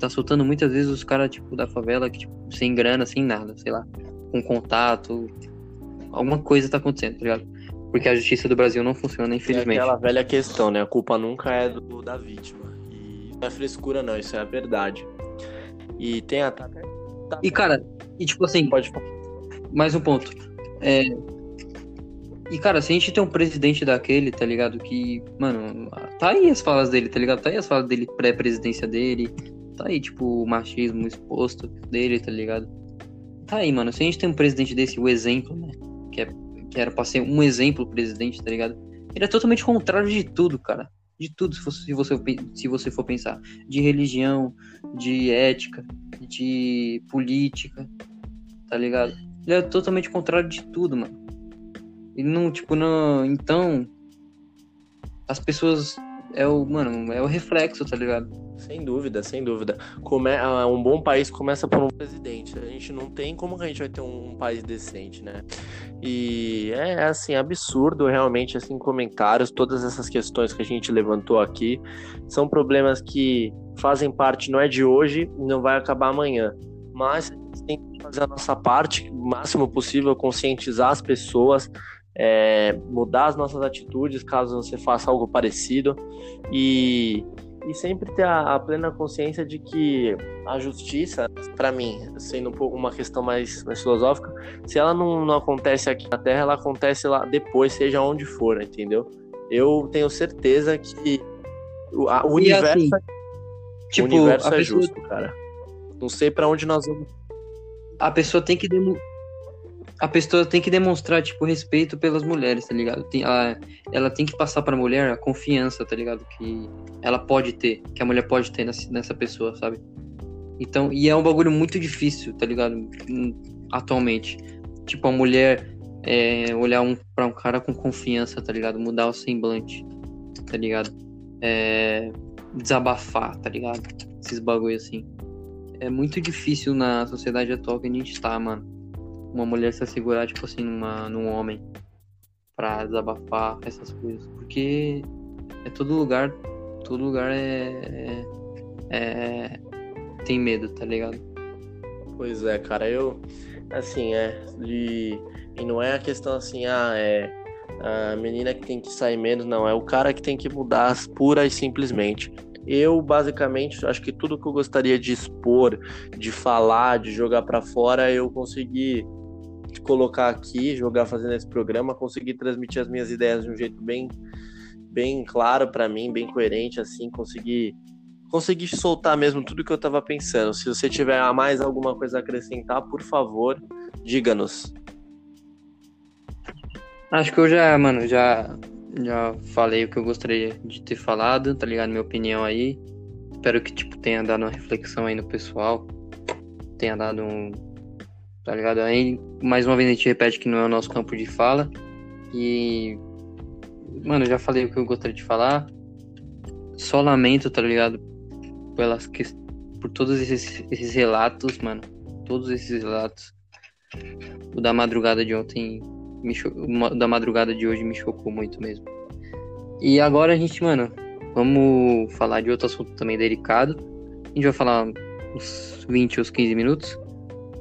tá soltando muitas vezes os caras, tipo, da favela, que, tipo, sem grana, sem nada, sei lá, com contato. Alguma coisa tá acontecendo, tá ligado? Porque a justiça do Brasil não funciona, infelizmente. É aquela velha questão, né? A culpa nunca é do, da vítima. Não é frescura, não, isso é a verdade. E tem a. E, cara, e tipo assim. Pode Mais um ponto. É, e, cara, se a gente tem um presidente daquele, tá ligado? Que, mano, tá aí as falas dele, tá ligado? Tá aí as falas dele pré-presidência dele, tá aí, tipo, o machismo exposto dele, tá ligado? Tá aí, mano. Se a gente tem um presidente desse, o exemplo, né? Que, é, que era pra ser um exemplo presidente, tá ligado? Ele é totalmente contrário de tudo, cara. De tudo, se você, se você, se você for pensar. De religião, de ética, de política, tá ligado? Ele é totalmente contrário de tudo, mano. Ele não, tipo, não. Então. As pessoas. É o, mano, é o reflexo, tá ligado? Sem dúvida, sem dúvida. Come... Ah, um bom país começa por um presidente. A gente não tem como que a gente vai ter um, país decente, né? E é assim, absurdo realmente, assim, comentários, todas essas questões que a gente levantou aqui são problemas que fazem parte, não é de hoje não vai acabar amanhã. Mas a gente tem que fazer a nossa parte, o máximo possível, conscientizar as pessoas, é, mudar as nossas atitudes caso você faça algo parecido e e sempre ter a, a, plena consciência de que a justiça, para mim, sendo um pouco uma questão mais, mais filosófica, se ela não, não acontece aqui na Terra, ela acontece lá depois, seja onde for, entendeu? Eu tenho certeza que o, a, o universo, assim, é, tipo, o universo é pessoa... justo, cara. Não sei para onde nós vamos. A pessoa tem que a pessoa tem que demonstrar, tipo, respeito pelas mulheres, tá ligado? Tem, ela, ela tem que passar pra mulher a confiança, tá ligado? Que ela pode ter, que a mulher pode ter nessa, nessa pessoa, sabe? Então, e é um bagulho muito difícil, tá ligado? Hum, atualmente. Tipo, a mulher é, olhar um, pra um cara com confiança, tá ligado? Mudar o semblante, tá ligado? É, desabafar, tá ligado? Esses bagulho assim. É muito difícil na sociedade atual que a gente tá, mano uma mulher se assegurar, tipo assim, numa, num homem pra desabafar essas coisas. Porque é todo lugar, todo lugar é, é, é tem medo, tá ligado? Pois é, cara, eu assim, é de e não é a questão assim, ah, é a menina que tem que sair menos, não, é o cara que tem que mudar pura e simplesmente. Eu, basicamente, acho que tudo que eu gostaria de expor, de falar, de jogar para fora, eu consegui de colocar aqui, jogar fazendo esse programa, conseguir transmitir as minhas ideias de um jeito bem bem claro para mim, bem coerente assim, conseguir conseguir soltar mesmo tudo que eu estava pensando. Se você tiver mais alguma coisa a acrescentar, por favor, diga-nos. Acho que eu já, mano, já já falei o que eu gostaria de ter falado, tá ligado? Minha opinião aí. Espero que, tipo, tenha dado uma reflexão aí no pessoal. Tenha dado um. Tá ligado? Aí, mais uma vez, a gente repete que não é o nosso campo de fala. E. Mano, já falei o que eu gostaria de falar. Só lamento, tá ligado? Pelas que... Por todos esses, esses relatos, mano. Todos esses relatos. O da madrugada de ontem. Me cho... O da madrugada de hoje me chocou muito mesmo. E agora a gente, mano, vamos falar de outro assunto também delicado. A gente vai falar uns 20 ou 15 minutos.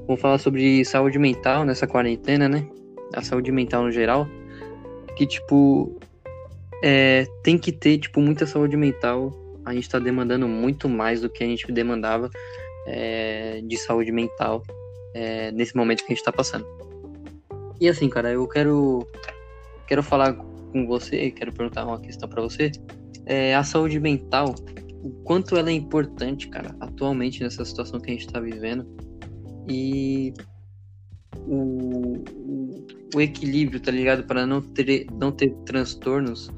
Vamos falar sobre saúde mental nessa quarentena, né? A saúde mental no geral. Que, tipo, é, tem que ter, tipo, muita saúde mental. A gente tá demandando muito mais do que a gente demandava é, de saúde mental é, nesse momento que a gente tá passando. E assim, cara, eu quero, quero falar com você, quero perguntar uma questão para você. É, a saúde mental, o quanto ela é importante, cara, atualmente nessa situação que a gente está vivendo. E o, o, equilíbrio, tá ligado? Para não ter, não ter transtornos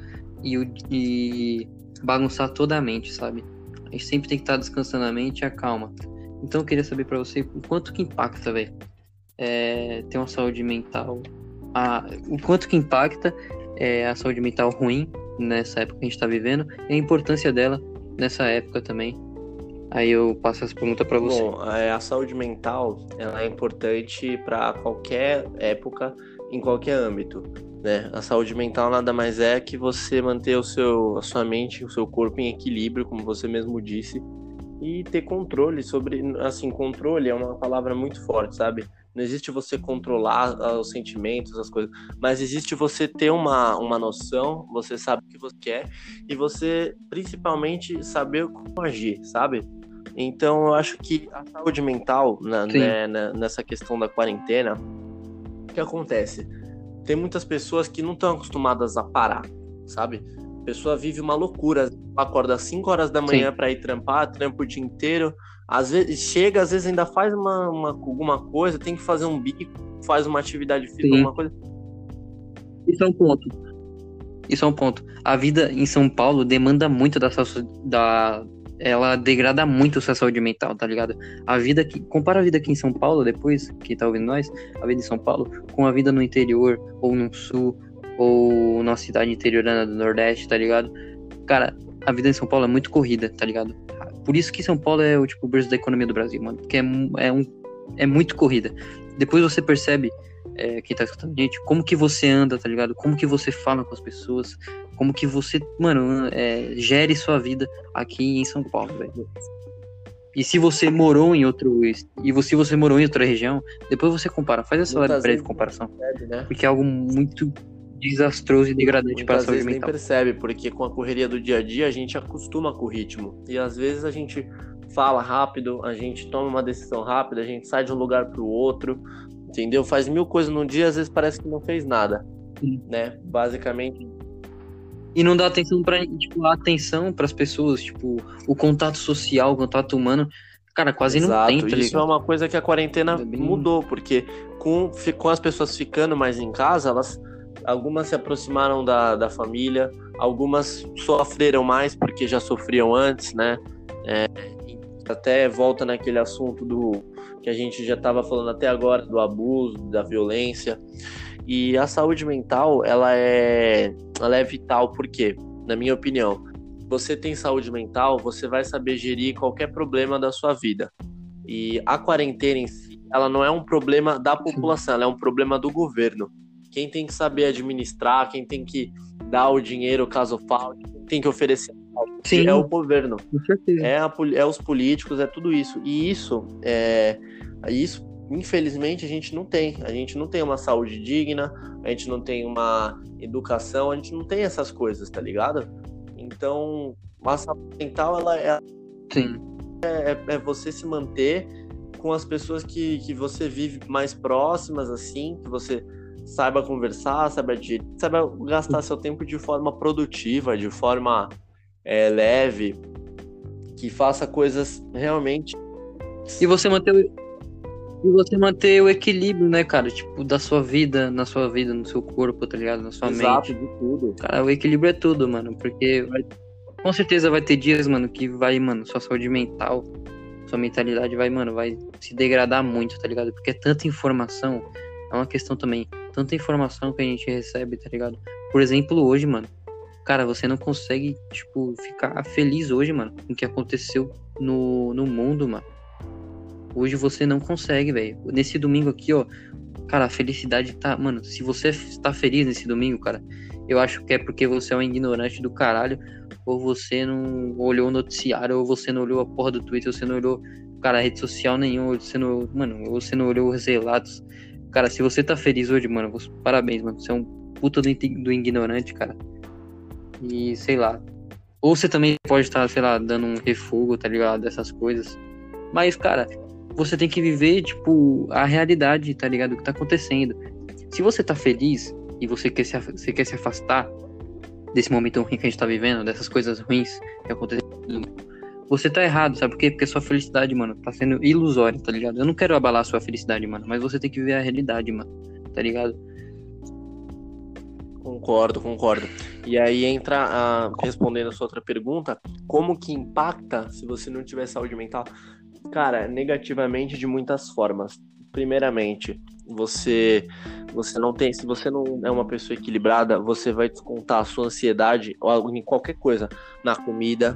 e, e bagunçar toda a mente, sabe? A gente sempre tem que estar tá descansando a mente e a calma. Então eu queria saber para você o quanto que impacta, velho, é, ter uma saúde mental. A, o quanto que impacta é, a saúde mental ruim nessa época que a gente está vivendo e a importância dela nessa época também. Aí eu passo essa pergunta para você. Bom, é, a saúde mental ela é importante para qualquer época, em qualquer âmbito. Né? A saúde mental nada mais é que você manter o seu, a sua mente, o seu corpo em equilíbrio, como você mesmo disse, e ter controle sobre, assim, controle é uma palavra muito forte, sabe? Não existe você controlar ah, os sentimentos, as coisas, mas existe você ter uma, uma noção, você sabe o que você quer e você principalmente saber como agir, sabe? Então eu acho que a saúde mental né, né, nessa questão da quarentena, o que acontece? Tem muitas pessoas que não estão acostumadas a parar, sabe? A pessoa vive uma loucura, acorda às 5 horas da manhã para ir trampar, trampa o dia inteiro, às vezes chega, às vezes ainda faz uma, uma, alguma coisa, tem que fazer um bico, faz uma atividade física, Sim. alguma coisa. Isso é um ponto. Isso é um ponto. A vida em São Paulo demanda muito da, da ela degrada muito sua saúde mental, tá ligado? A vida que compara a vida aqui em São Paulo depois que tá ouvindo nós, a vida em São Paulo com a vida no interior ou no sul ou na cidade interiorana do Nordeste, tá ligado? Cara, a vida em São Paulo é muito corrida, tá ligado? Por isso que São Paulo é o tipo berço da economia do Brasil, mano. Porque é, é, um, é muito corrida. Depois você percebe, é, quem tá escutando a gente, como que você anda, tá ligado? Como que você fala com as pessoas. Como que você, mano, é, gere sua vida aqui em São Paulo, velho. E se você morou em outro. E se você morou em outra região, depois você compara. Faz essa breve comparação. Percebe, né? Porque é algo muito desastroso e degradante Muitas para a saúde vezes mental. nem percebe, porque com a correria do dia a dia a gente acostuma com o ritmo. E às vezes a gente fala rápido, a gente toma uma decisão rápida, a gente sai de um lugar para o outro, entendeu? Faz mil coisas num dia, às vezes parece que não fez nada, Sim. né? Basicamente. E não dá atenção para tipo, atenção para as pessoas, tipo, o contato social, o contato humano, cara, quase Exato. não tem. Tá Isso é uma coisa que a quarentena mudou, porque com, com as pessoas ficando mais em casa, elas algumas se aproximaram da, da família, algumas sofreram mais porque já sofriam antes, né? É, até volta naquele assunto do que a gente já estava falando até agora do abuso, da violência. E a saúde mental, ela é, ela é vital porque, na minha opinião, você tem saúde mental, você vai saber gerir qualquer problema da sua vida. E a quarentena em si, ela não é um problema da população, ela é um problema do governo. Quem tem que saber administrar, quem tem que dar o dinheiro caso falte, quem tem que oferecer Sim, é o governo. É, a, é os políticos, é tudo isso. E isso, é, isso, infelizmente, a gente não tem. A gente não tem uma saúde digna, a gente não tem uma educação, a gente não tem essas coisas, tá ligado? Então, a saúde mental, ela é, Sim. É, é, é você se manter com as pessoas que, que você vive mais próximas, assim, que você saiba conversar, saiba, de, saiba gastar seu tempo de forma produtiva, de forma é, leve, que faça coisas realmente. E você manter o... E você manter o equilíbrio, né, cara? Tipo, da sua vida, na sua vida, no seu corpo, tá ligado? Na sua Exato, mente. de tudo. Cara, o equilíbrio é tudo, mano. Porque vai, Com certeza vai ter dias, mano, que vai, mano, sua saúde mental, sua mentalidade vai, mano, vai se degradar muito, tá ligado? Porque é tanta informação, é uma questão também, tanta informação que a gente recebe, tá ligado? Por exemplo, hoje, mano, cara, você não consegue, tipo, ficar feliz hoje, mano, com o que aconteceu no, no mundo, mano. Hoje você não consegue, velho. Nesse domingo aqui, ó, cara, a felicidade tá. Mano, se você está feliz nesse domingo, cara, eu acho que é porque você é um ignorante do caralho, ou você não olhou o noticiário, ou você não olhou a porra do Twitter, ou você não olhou, cara, rede social nenhuma, ou você não. Mano, ou você não olhou os relatos. Cara, se você tá feliz hoje, mano, parabéns, mano. Você é um puta do, do ignorante, cara. E sei lá. Ou você também pode estar, sei lá, dando um refugo, tá ligado? Dessas coisas. Mas, cara, você tem que viver, tipo, a realidade, tá ligado? O que tá acontecendo. Se você tá feliz e você quer se, você quer se afastar desse momento ruim que a gente tá vivendo, dessas coisas ruins que acontecem, você tá errado, sabe por quê? Porque sua felicidade, mano, tá sendo ilusória, tá ligado? Eu não quero abalar a sua felicidade, mano, mas você tem que viver a realidade, mano, tá ligado? Concordo, concordo. E aí entra a, respondendo a sua outra pergunta, como que impacta se você não tiver saúde mental? Cara, negativamente de muitas formas. Primeiramente, você você não tem, se você não é uma pessoa equilibrada, você vai descontar a sua ansiedade ou em qualquer coisa, na comida,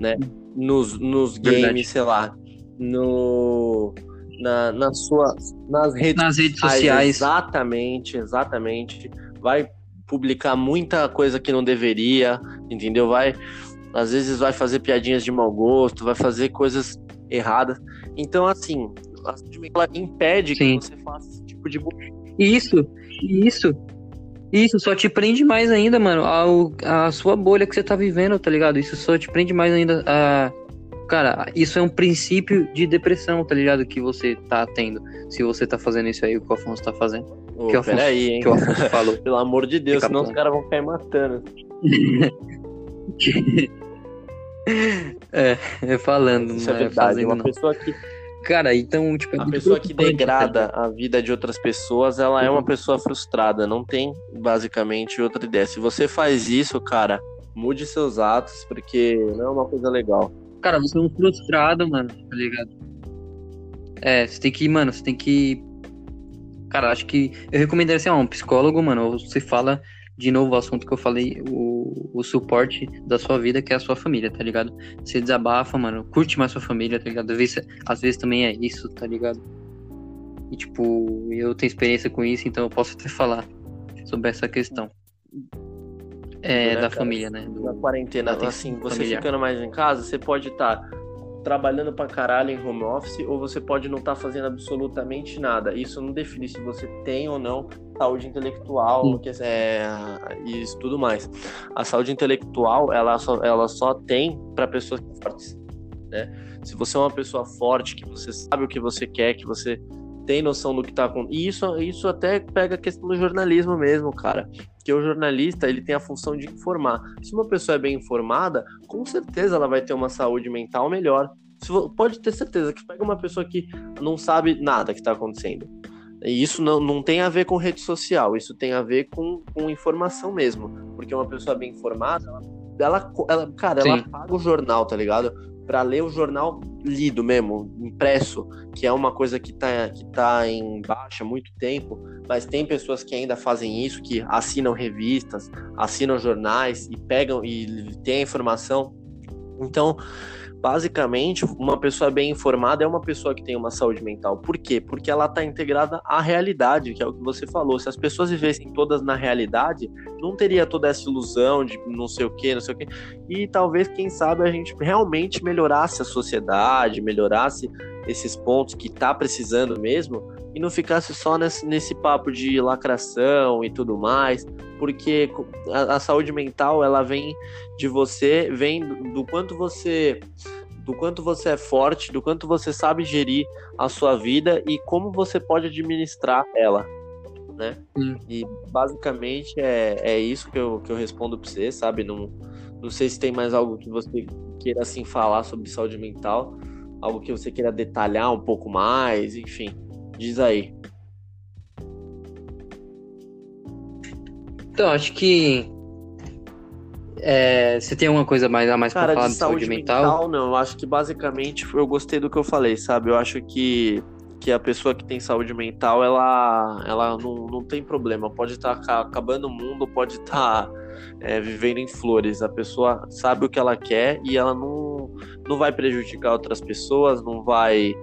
né? Nos, nos games, Verdade. sei lá, no na, na sua, nas redes, nas redes sociais. Exatamente, exatamente. Vai publicar muita coisa que não deveria, entendeu? Vai às vezes vai fazer piadinhas de mau gosto, vai fazer coisas erradas. Então, assim, a ela impede Sim. que você faça esse tipo de Isso, isso. Isso só te prende mais ainda, mano, a, a sua bolha que você tá vivendo, tá ligado? Isso só te prende mais ainda a. Cara, isso é um princípio de depressão, tá ligado? Que você tá tendo. Se você tá fazendo isso aí, o que o Afonso tá fazendo. Ô, que o Afonso, aí, hein? Que o Afonso falou. Pelo amor de Deus, senão os caras vão cair matando. é, é falando, Isso é verdade. Uma não. pessoa que. Cara, então, tipo. É a pessoa que degrada a vida de outras pessoas, ela uhum. é uma uhum. pessoa frustrada. Não tem, basicamente, outra ideia. Se você faz isso, cara, mude seus atos, porque não é uma coisa legal. Cara, você é um frustrado, mano, tá ligado? É, você tem que, mano, você tem que. Cara, acho que eu recomendaria assim, ó, um psicólogo, mano, você fala de novo o assunto que eu falei, o, o suporte da sua vida, que é a sua família, tá ligado? Você desabafa, mano, curte mais sua família, tá ligado? Às vezes, às vezes também é isso, tá ligado? E, tipo, eu tenho experiência com isso, então eu posso até falar sobre essa questão. É, né, da cara, família, né? Do, na quarentena, assim, você familiar. ficando mais em casa, você pode estar tá trabalhando pra caralho em home office ou você pode não estar tá fazendo absolutamente nada. Isso não define se você tem ou não saúde intelectual, que é, isso tudo mais. A saúde intelectual, ela só, ela só tem para pessoas fortes, né? Se você é uma pessoa forte, que você sabe o que você quer, que você tem noção do que tá acontecendo. E isso, isso até pega a questão do jornalismo mesmo, cara. Que o jornalista, ele tem a função de informar. Se uma pessoa é bem informada, com certeza ela vai ter uma saúde mental melhor. Pode ter certeza que pega uma pessoa que não sabe nada que está acontecendo. E isso não, não tem a ver com rede social, isso tem a ver com, com informação mesmo. Porque uma pessoa bem informada, ela, ela cara, Sim. ela paga o jornal, tá ligado? Para ler o jornal lido mesmo, impresso, que é uma coisa que tá, que tá em baixa há muito tempo, mas tem pessoas que ainda fazem isso, que assinam revistas, assinam jornais e pegam e tem a informação. Então, basicamente, uma pessoa bem informada é uma pessoa que tem uma saúde mental. Por quê? Porque ela está integrada à realidade, que é o que você falou. Se as pessoas vivessem todas na realidade, não teria toda essa ilusão de não sei o que, não sei o que. E talvez, quem sabe, a gente realmente melhorasse a sociedade, melhorasse esses pontos que está precisando mesmo e não ficasse só nesse, nesse papo de lacração e tudo mais, porque a, a saúde mental ela vem de você, vem do, quanto você do quanto você é forte, do quanto você sabe gerir a sua vida e como você pode administrar ela, né? Hum. E basicamente é, é isso que eu, que eu respondo para você, sabe? Não, não sei se tem mais algo que você queira assim falar sobre saúde mental, algo que você queira detalhar um pouco mais, enfim, diz aí. Então, acho que É, você tem alguma coisa mais a mais Cara, pra falar de de saúde, saúde mental? mental, não. Eu acho que basicamente eu gostei do que eu falei, sabe? Eu acho que, que a pessoa que tem saúde mental, ela, ela não, não tem problema. Pode estar acabando o mundo, pode estar é, vivendo em flores. A pessoa sabe o que ela quer e ela não, não vai prejudicar outras pessoas, não vai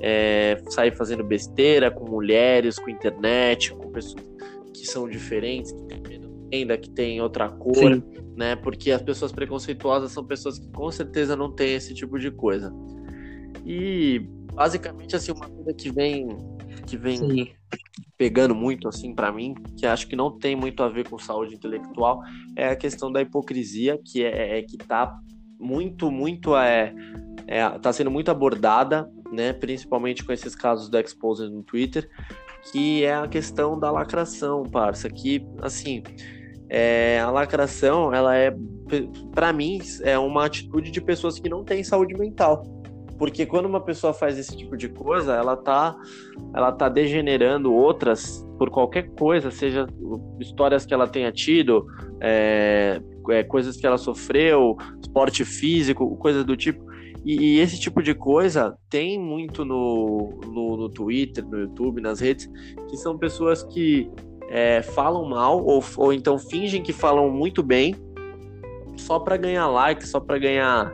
é, sair fazendo besteira com mulheres, com internet, com pessoas que são diferentes, que têm renda, que têm outra cor, Sim. né? Porque as pessoas preconceituosas são pessoas que com certeza não têm esse tipo de coisa. E basicamente assim uma coisa que vem que vem Sim. pegando muito assim para mim, que acho que não tem muito a ver com saúde intelectual, é a questão da hipocrisia, que é, é que tá muito muito é, é tá sendo muito abordada, né, principalmente com esses casos do Exposed no Twitter, que é a questão da lacração, parça, que assim, é, a lacração, ela é para mim é uma atitude de pessoas que não têm saúde mental. Porque quando uma pessoa faz esse tipo de coisa, ela tá, ela tá degenerando outras por qualquer coisa, seja histórias que ela tenha tido, é, é, coisas que ela sofreu, esporte físico, coisas do tipo. E, e esse tipo de coisa tem muito no, no, no, Twitter, no YouTube, nas redes, que são pessoas que é, falam mal ou, ou então fingem que falam muito bem só para ganhar like, só para ganhar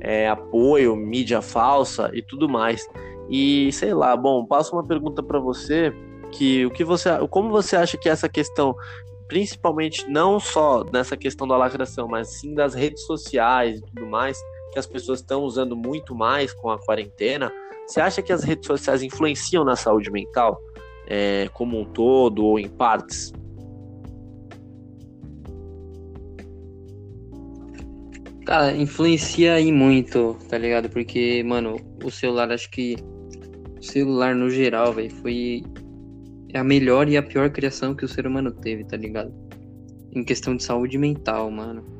é, apoio, mídia falsa e tudo mais. E sei lá, bom, passo uma pergunta para você que o que você, como você acha que essa questão, principalmente não só nessa questão da lacração, mas sim das redes sociais e tudo mais, que as pessoas estão usando muito mais com a quarentena, você acha que as redes sociais influenciam na saúde mental, é, como um todo ou em partes? Cara, influencia aí muito, tá ligado? Porque, mano, o celular, acho que o celular no geral, velho, foi a melhor e a pior criação que o ser humano teve, tá ligado? Em questão de saúde mental, mano.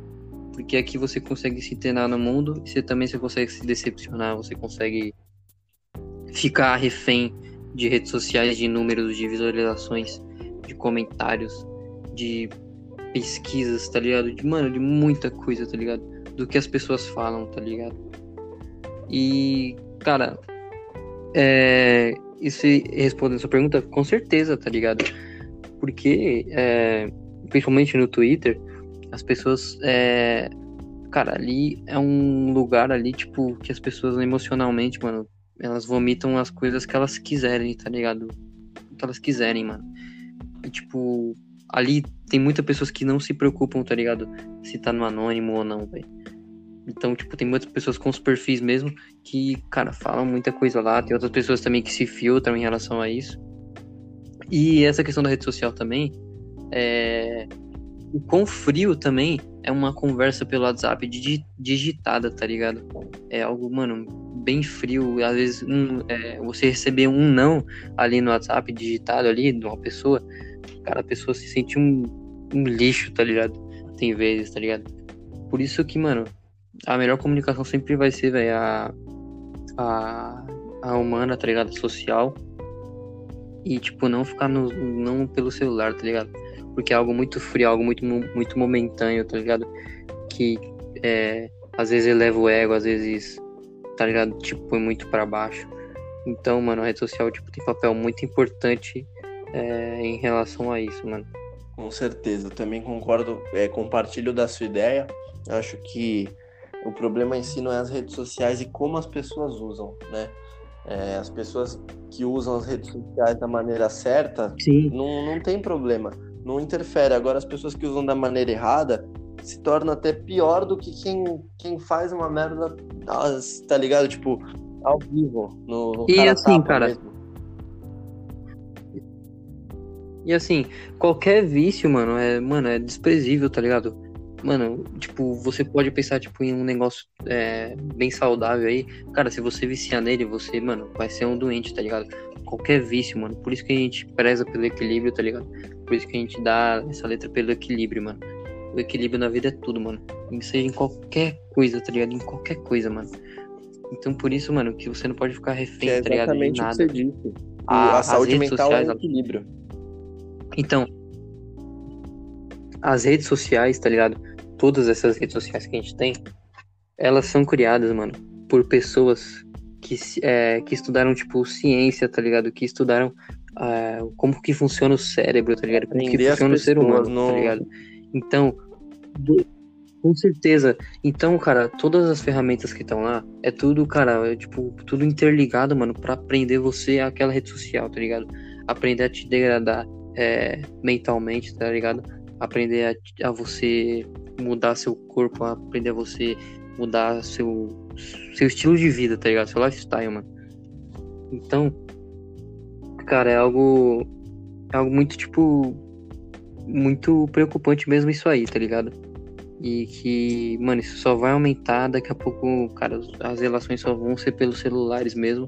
Porque aqui você consegue se internar no mundo e você também você consegue se decepcionar, você consegue ficar refém de redes sociais, de números, de visualizações, de comentários, de pesquisas, tá ligado? De, mano, de muita coisa, tá ligado? Do que as pessoas falam, tá ligado? E, cara, é, isso respondendo a sua pergunta, com certeza, tá ligado? Porque, é, principalmente no Twitter, as pessoas, é, cara, ali é um lugar ali, tipo, que as pessoas emocionalmente, mano, elas vomitam as coisas que elas quiserem, tá ligado? Que elas quiserem, mano. E, tipo, ali tem muitas pessoas que não se preocupam, tá ligado? Se tá no anônimo ou não, velho. Então, tipo, tem muitas pessoas com os perfis mesmo que, cara, falam muita coisa lá. Tem outras pessoas também que se filtram em relação a isso. E essa questão da rede social também, é... o quão frio também é uma conversa pelo WhatsApp digitada, tá ligado? É algo, mano, bem frio. Às vezes, um, é, você receber um não ali no WhatsApp digitado ali de uma pessoa, cara, a pessoa se sente um, um lixo, tá ligado? Tem vezes, tá ligado? Por isso que, mano, a melhor comunicação sempre vai ser, velho, a, a, a humana, tá ligado? Social. E, tipo, não ficar no, não pelo celular, tá ligado? Porque é algo muito frio, algo muito, muito momentâneo, tá ligado? Que é, às vezes eleva o ego, às vezes, tá ligado? Tipo, põe muito para baixo. Então, mano, a rede social, tipo, tem papel muito importante é, em relação a isso, mano. Com certeza, eu também concordo, é, compartilho da sua ideia. Acho que o problema em si não é as redes sociais e como as pessoas usam, né? É, as pessoas que usam as redes sociais da maneira certa, Sim. Não, não tem problema, não interfere. Agora, as pessoas que usam da maneira errada se torna até pior do que quem, quem faz uma merda, tá ligado? Tipo, ao vivo, no, e cara assim, cara. Mesmo. E assim, qualquer vício, mano, é, mano, é desprezível, tá ligado? Mano, tipo, você pode pensar, tipo, em um negócio é, bem saudável aí. Cara, se você viciar nele, você, mano, vai ser um doente, tá ligado? Qualquer vício, mano. Por isso que a gente preza pelo equilíbrio, tá ligado? Por isso que a gente dá essa letra pelo equilíbrio, mano. O equilíbrio na vida é tudo, mano. Seja em qualquer coisa, tá ligado? Em qualquer coisa, mano. Então, por isso, mano, que você não pode ficar refém, é tá ligado? De exatamente o que nada. você disse. A- a saúde as redes mental é sociais, um equilíbrio. Então, as redes sociais, tá ligado? todas essas redes sociais que a gente tem, elas são criadas, mano, por pessoas que, é, que estudaram, tipo, ciência, tá ligado? Que estudaram é, como que funciona o cérebro, tá ligado? Como que funciona o ser humano, no... tá ligado? Então, com certeza. Então, cara, todas as ferramentas que estão lá, é tudo, cara, é, tipo, tudo interligado, mano, pra aprender você aquela rede social, tá ligado? Aprender a te degradar é, mentalmente, tá ligado? Aprender a, a você mudar seu corpo, aprender a você mudar seu, seu estilo de vida, tá ligado? Seu lifestyle, mano. Então, cara, é algo. É algo muito, tipo. Muito preocupante mesmo isso aí, tá ligado? E que, mano, isso só vai aumentar daqui a pouco, cara, as relações só vão ser pelos celulares mesmo,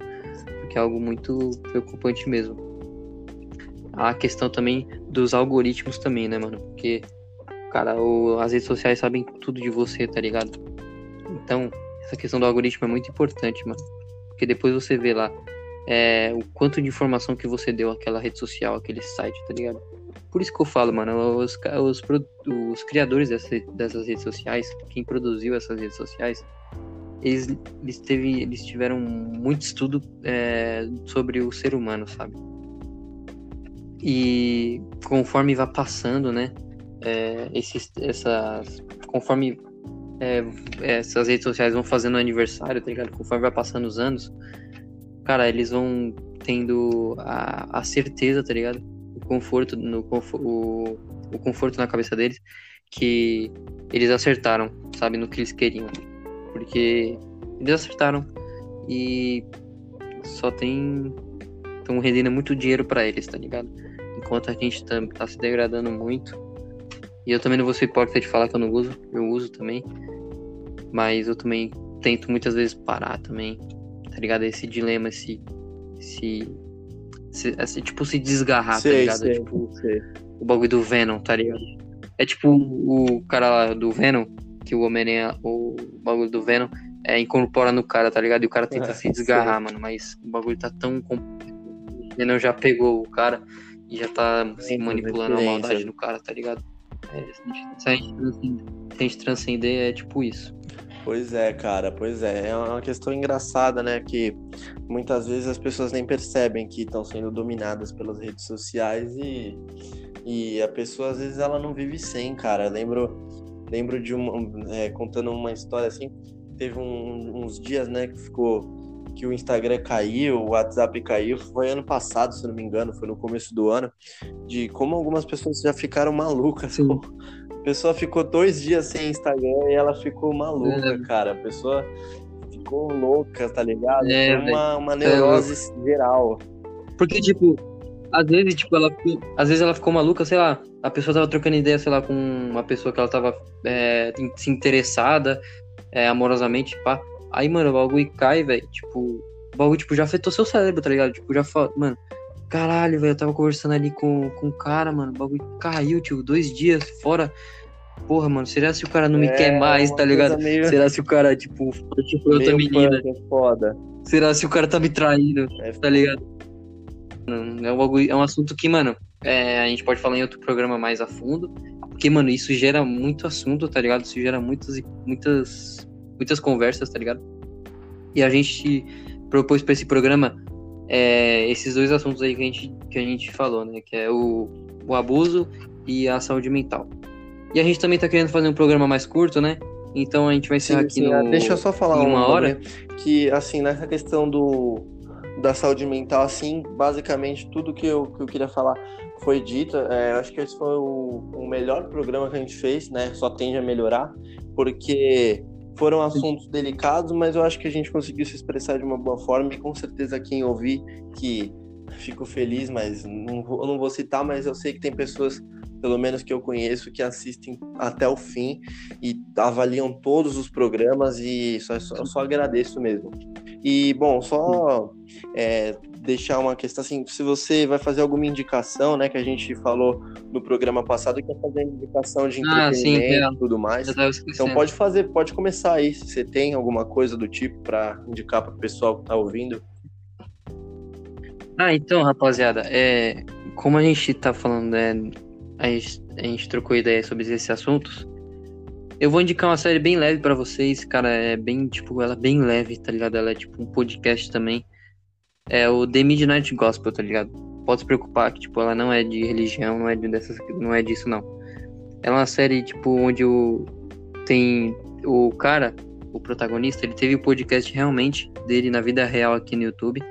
porque é algo muito preocupante mesmo. A questão também dos algoritmos também, né, mano? Porque, cara, o, as redes sociais sabem tudo de você, tá ligado? Então, essa questão do algoritmo é muito importante, mano. Porque depois você vê lá é, o quanto de informação que você deu àquela rede social, aquele site, tá ligado? Por isso que eu falo, mano, os, os, os criadores dessas, dessas redes sociais, quem produziu essas redes sociais, eles, eles, teve, eles tiveram muito estudo é, sobre o ser humano, sabe? E conforme vai passando, né? É, esses, essas, conforme é, essas redes sociais vão fazendo aniversário, tá ligado? Conforme vai passando os anos, cara, eles vão tendo a, a certeza, tá ligado? O conforto, no, o, o conforto na cabeça deles que eles acertaram, sabe, no que eles queriam. Porque eles acertaram e só tem. Estão rendendo muito dinheiro para eles, tá ligado? Enquanto a gente tá, tá se degradando muito. E eu também não vou ser hipócrita de falar que eu não uso, eu uso também. Mas eu também tento muitas vezes parar também, tá ligado? Esse dilema, esse. esse, esse, esse tipo, se desgarrar, tá sei, tá ligado? Sei, tipo, sei. o bagulho do Venom, tá ligado? É tipo o cara lá do Venom, que o Homem-Aranha, o bagulho do Venom, é, incorpora no cara, tá ligado? E o cara tenta se desgarrar, mano, mas o bagulho tá tão. O Venom já pegou o cara e já tá se manipulando a maldade no cara, tá ligado? É, se, a gente, se a gente transcender, é tipo isso. Pois é, cara, pois é. É uma questão engraçada, né? Que muitas vezes as pessoas nem percebem que estão sendo dominadas pelas redes sociais e, e a pessoa às vezes ela não vive sem, cara. Eu lembro, lembro de uma. É, contando uma história assim, teve um, uns dias, né, que ficou. Que o Instagram caiu, o WhatsApp caiu, foi ano passado, se não me engano, foi no começo do ano, de como algumas pessoas já ficaram malucas com, pessoa ficou dois dias sem Instagram e ela ficou maluca, é. cara. A pessoa ficou louca, tá ligado? É, Foi uma, uma neurose é geral. Porque, tipo, às vezes, tipo, ela às vezes ela ficou maluca, sei lá, a pessoa tava trocando ideia, sei lá, com uma pessoa que ela tava é, se interessada é, amorosamente, pá. Aí, mano, o bagulho cai, velho. Tipo, o bagulho, tipo, já afetou seu cérebro, tá ligado? Tipo, já mano, Caralho, velho, eu tava conversando ali com, com o cara, mano. O bagulho caiu, tio, dois dias fora. Porra, mano, será se o cara não me é, quer mais, tá ligado? Meio... Será se o cara, tipo, tipo outra menina? É foda. Será se o cara tá me traindo, é tá ligado? É um, bagulho, é um assunto que, mano, é, a gente pode falar em outro programa mais a fundo. Porque, mano, isso gera muito assunto, tá ligado? Isso gera muitas, muitas, muitas conversas, tá ligado? E a gente propôs pra esse programa é, esses dois assuntos aí que a gente, que a gente falou, né? Que é o, o abuso e a saúde mental. E a gente também tá querendo fazer um programa mais curto, né? Então a gente vai encerrar aqui sim, no, Deixa eu só falar uma hora. Que, assim, nessa questão do, da saúde mental, assim, basicamente tudo que eu, que eu queria falar foi dito. É, acho que esse foi o, o melhor programa que a gente fez, né? Só tende a melhorar, porque foram assuntos delicados, mas eu acho que a gente conseguiu se expressar de uma boa forma e com certeza quem ouvir que fico feliz, mas não vou, não vou citar, mas eu sei que tem pessoas, pelo menos que eu conheço, que assistem até o fim e avaliam todos os programas e só, só, só agradeço mesmo. E, bom, só é, deixar uma questão assim, se você vai fazer alguma indicação, né, que a gente falou no programa passado, que é fazer indicação de entretenimento ah, sim, e tudo mais. Então pode fazer, pode começar aí, se você tem alguma coisa do tipo para indicar para o pessoal que tá ouvindo. Ah, então, rapaziada, é, como a gente tá falando, né, a gente, a gente trocou ideia sobre esses assuntos, Eu vou indicar uma série bem leve para vocês, cara. É bem, tipo, ela é bem leve, tá ligado? Ela é tipo um podcast também. É o The Midnight Gospel, tá ligado? Pode se preocupar que, tipo, ela não é de religião, não é de dessas, não é disso, não. Ela é uma série, tipo, onde o. Tem. O cara, o protagonista, ele teve o podcast realmente dele na vida real aqui no YouTube.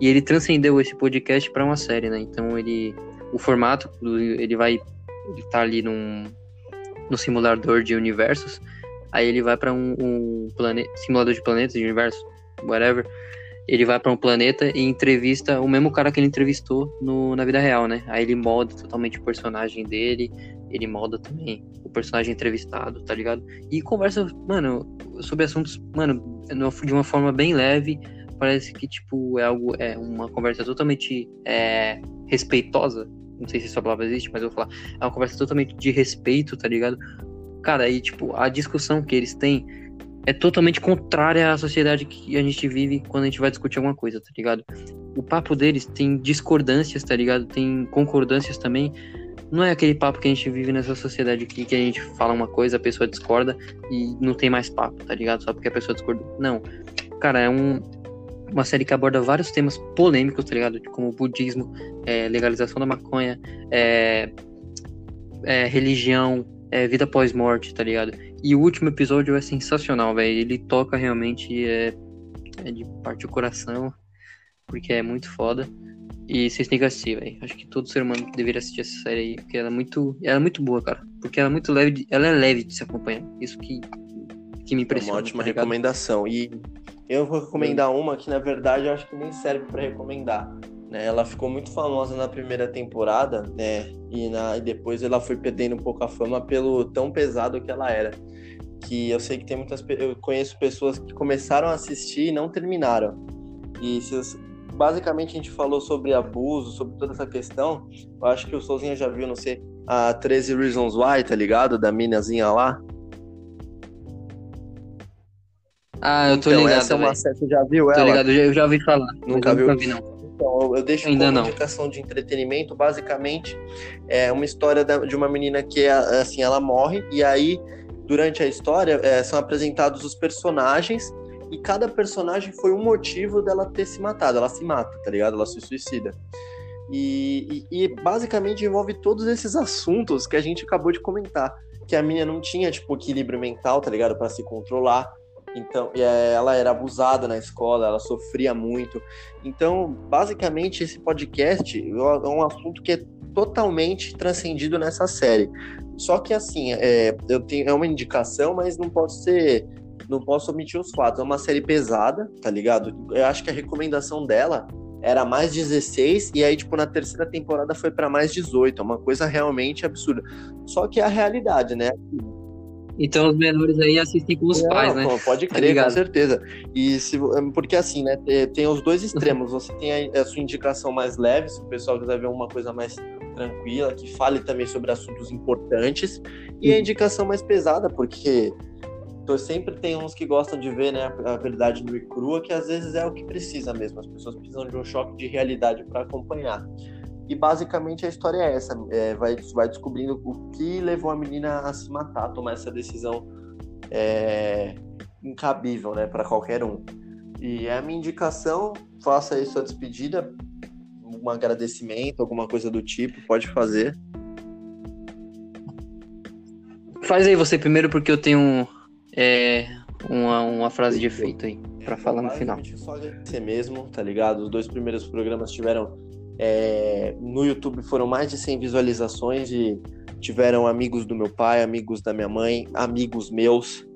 E ele transcendeu esse podcast para uma série, né? Então ele. O formato, ele vai. Ele tá ali num no simulador de universos. Aí ele vai para um, um planeta, simulador de planetas, de universos, whatever. Ele vai para um planeta e entrevista o mesmo cara que ele entrevistou no, na vida real, né? Aí ele molda totalmente o personagem dele, ele molda também o personagem entrevistado, tá ligado? E conversa, mano, sobre assuntos, mano, de uma forma bem leve. Parece que, tipo, é algo, é uma conversa totalmente é, respeitosa não sei se essa palavra existe, mas eu vou falar, é uma conversa totalmente de respeito, tá ligado? Cara, aí, tipo, a discussão que eles têm é totalmente contrária à sociedade que a gente vive quando a gente vai discutir alguma coisa, tá ligado? O papo deles tem discordâncias, tá ligado? Tem concordâncias também. Não é aquele papo que a gente vive nessa sociedade aqui que a gente fala uma coisa, a pessoa discorda e não tem mais papo, tá ligado? Só porque a pessoa discordou. Não. Cara, é um, uma série que aborda vários temas polêmicos, tá ligado? Como budismo, é, legalização da maconha, é, é, religião, é, vida pós-morte, tá ligado? E o último episódio é sensacional, velho. Ele toca realmente é, é de parte do coração, porque é muito foda. E vocês têm que assistir, velho. Acho que todo ser humano deveria assistir essa série aí, porque ela é muito, ela é muito boa, cara. Porque ela é muito leve, de, ela é leve de se acompanhar. Isso que, que me impressiona. É uma ótima tá recomendação. E eu vou recomendar uma que, na verdade, eu acho que nem serve para recomendar. Né? Ela ficou muito famosa na primeira temporada, né? E, na, e depois ela foi perdendo um pouco a fama pelo tão pesado que ela era. Que eu sei que tem muitas... Eu conheço pessoas que começaram a assistir e não terminaram. E se, basicamente a gente falou sobre abuso, sobre toda essa questão. Eu acho que o Souzinha já viu, não sei, a 13 Reasons Why, tá ligado? Da minazinha lá. Ah, eu tô então, ligado. Essa é uma série, você já viu ela? Tô ligado, eu já, eu já ouvi falar. Nunca viu? Nunca vi, não. Então, eu deixo Ainda uma indicação de entretenimento. Basicamente, é uma história de uma menina que, é, assim, ela morre e aí, durante a história, é, são apresentados os personagens e cada personagem foi um motivo dela ter se matado. Ela se mata, tá ligado? Ela se suicida. E, e, e basicamente envolve todos esses assuntos que a gente acabou de comentar. Que a menina não tinha, tipo, equilíbrio mental, tá ligado? para se controlar então, é, ela era abusada na escola, ela sofria muito. Então, basicamente, esse podcast é um assunto que é totalmente transcendido nessa série. Só que, assim, é, eu tenho, é uma indicação, mas não posso ser. Não posso omitir os fatos. É uma série pesada, tá ligado? Eu acho que a recomendação dela era mais 16, e aí, tipo, na terceira temporada foi para mais 18. É uma coisa realmente absurda. Só que é a realidade, né? Então os menores aí assistem com os não, pais, né? Pode tá crer, tá com certeza. E se, porque assim, né? Tem os dois extremos. Você tem a, a, sua indicação mais leve, se o pessoal quiser ver uma coisa mais tranquila, que fale também sobre assuntos importantes, e a indicação mais pesada, porque então, sempre tem uns que gostam de ver né, a verdade nua e crua, que às vezes é o que precisa mesmo. As pessoas precisam de um choque de realidade para acompanhar. E basicamente a história é essa: é, vai, vai descobrindo o que levou a menina a se matar, a tomar essa decisão é, incabível né, para qualquer um. E é a minha indicação: faça aí sua despedida, um agradecimento, alguma coisa do tipo, pode fazer. Faz aí você primeiro, porque eu tenho é, uma, uma frase de efeito aí para falar no final. Só agradecer mesmo, tá ligado? Os dois primeiros programas tiveram é, no YouTube foram mais de 100 visualizações e tiveram amigos do meu pai, amigos da minha mãe, amigos meus.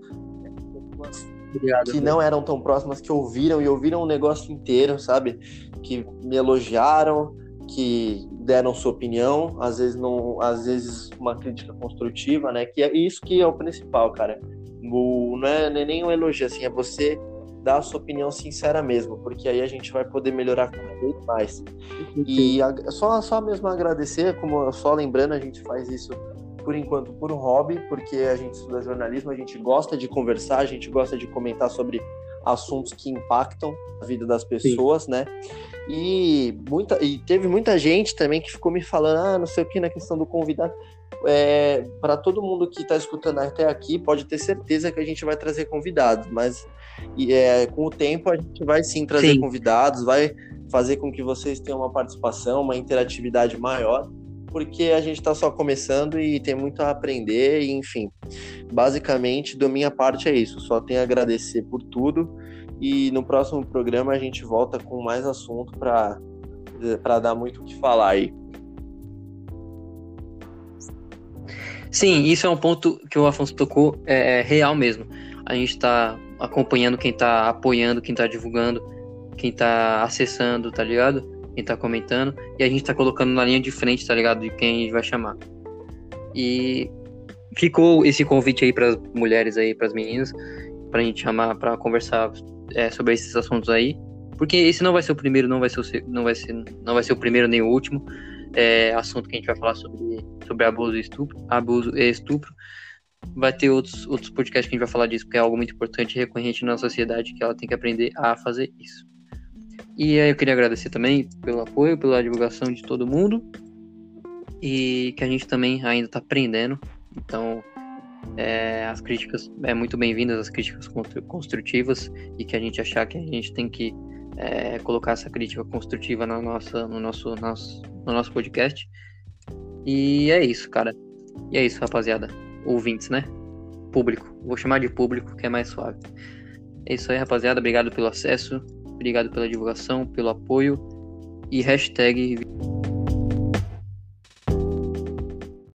Obrigado, que não eram tão próximas, que ouviram e ouviram o negócio inteiro, sabe? Que me elogiaram, que deram sua opinião, às vezes não, às vezes uma crítica construtiva, né? Que é isso que é o principal, cara. O, não, é, não é nem um elogio, assim, é você dar a sua opinião sincera mesmo, porque aí a gente vai poder melhorar cada vez mais. E a, só, só mesmo agradecer, como só lembrando, a gente faz isso por enquanto por um hobby, porque a gente estuda jornalismo, a gente gosta de conversar, a gente gosta de comentar sobre assuntos que impactam a vida das pessoas, Sim. né? E, muita, e teve muita gente também que ficou me falando, ah, não sei o que, na questão do convidado. É, para todo mundo que está escutando até aqui, pode ter certeza que a gente vai trazer convidados, mas é, com o tempo a gente vai sim trazer sim. convidados, vai fazer com que vocês tenham uma participação, uma interatividade maior, porque a gente está só começando e tem muito a aprender, e, enfim. Basicamente, da minha parte é isso, só tenho a agradecer por tudo e no próximo programa a gente volta com mais assunto para dar muito o que falar aí. Sim, isso é um ponto que o Afonso tocou, é, é real mesmo. A gente está acompanhando quem está apoiando, quem está divulgando, quem está acessando, tá ligado? Quem está comentando. E a gente está colocando na linha de frente, tá ligado? De quem a gente vai chamar. E ficou esse convite aí para as mulheres aí, para as meninas, para a gente chamar para conversar é, sobre esses assuntos aí, porque esse não vai ser o primeiro, não vai ser o, não vai ser, não vai ser o primeiro nem o último é, assunto que a gente vai falar sobre, sobre abuso e estupro, abuso e estupro. Vai ter outros, outros podcasts que a gente vai falar disso, porque é algo muito importante e recorrente na sociedade que ela tem que aprender a fazer isso. E aí eu queria agradecer também pelo apoio, pela divulgação de todo mundo. E que a gente também ainda está aprendendo. Então, é, as críticas é muito bem-vindas, as críticas construtivas e que a gente achar que a gente tem que é, colocar essa crítica construtiva na nossa, no, nosso, nosso, no nosso podcast. E é isso, cara. E é isso, rapaziada. Ouvintes, né? Público. Vou chamar de público, que é mais suave. É isso aí, rapaziada. Obrigado pelo acesso. Obrigado pela divulgação, pelo apoio. E hashtag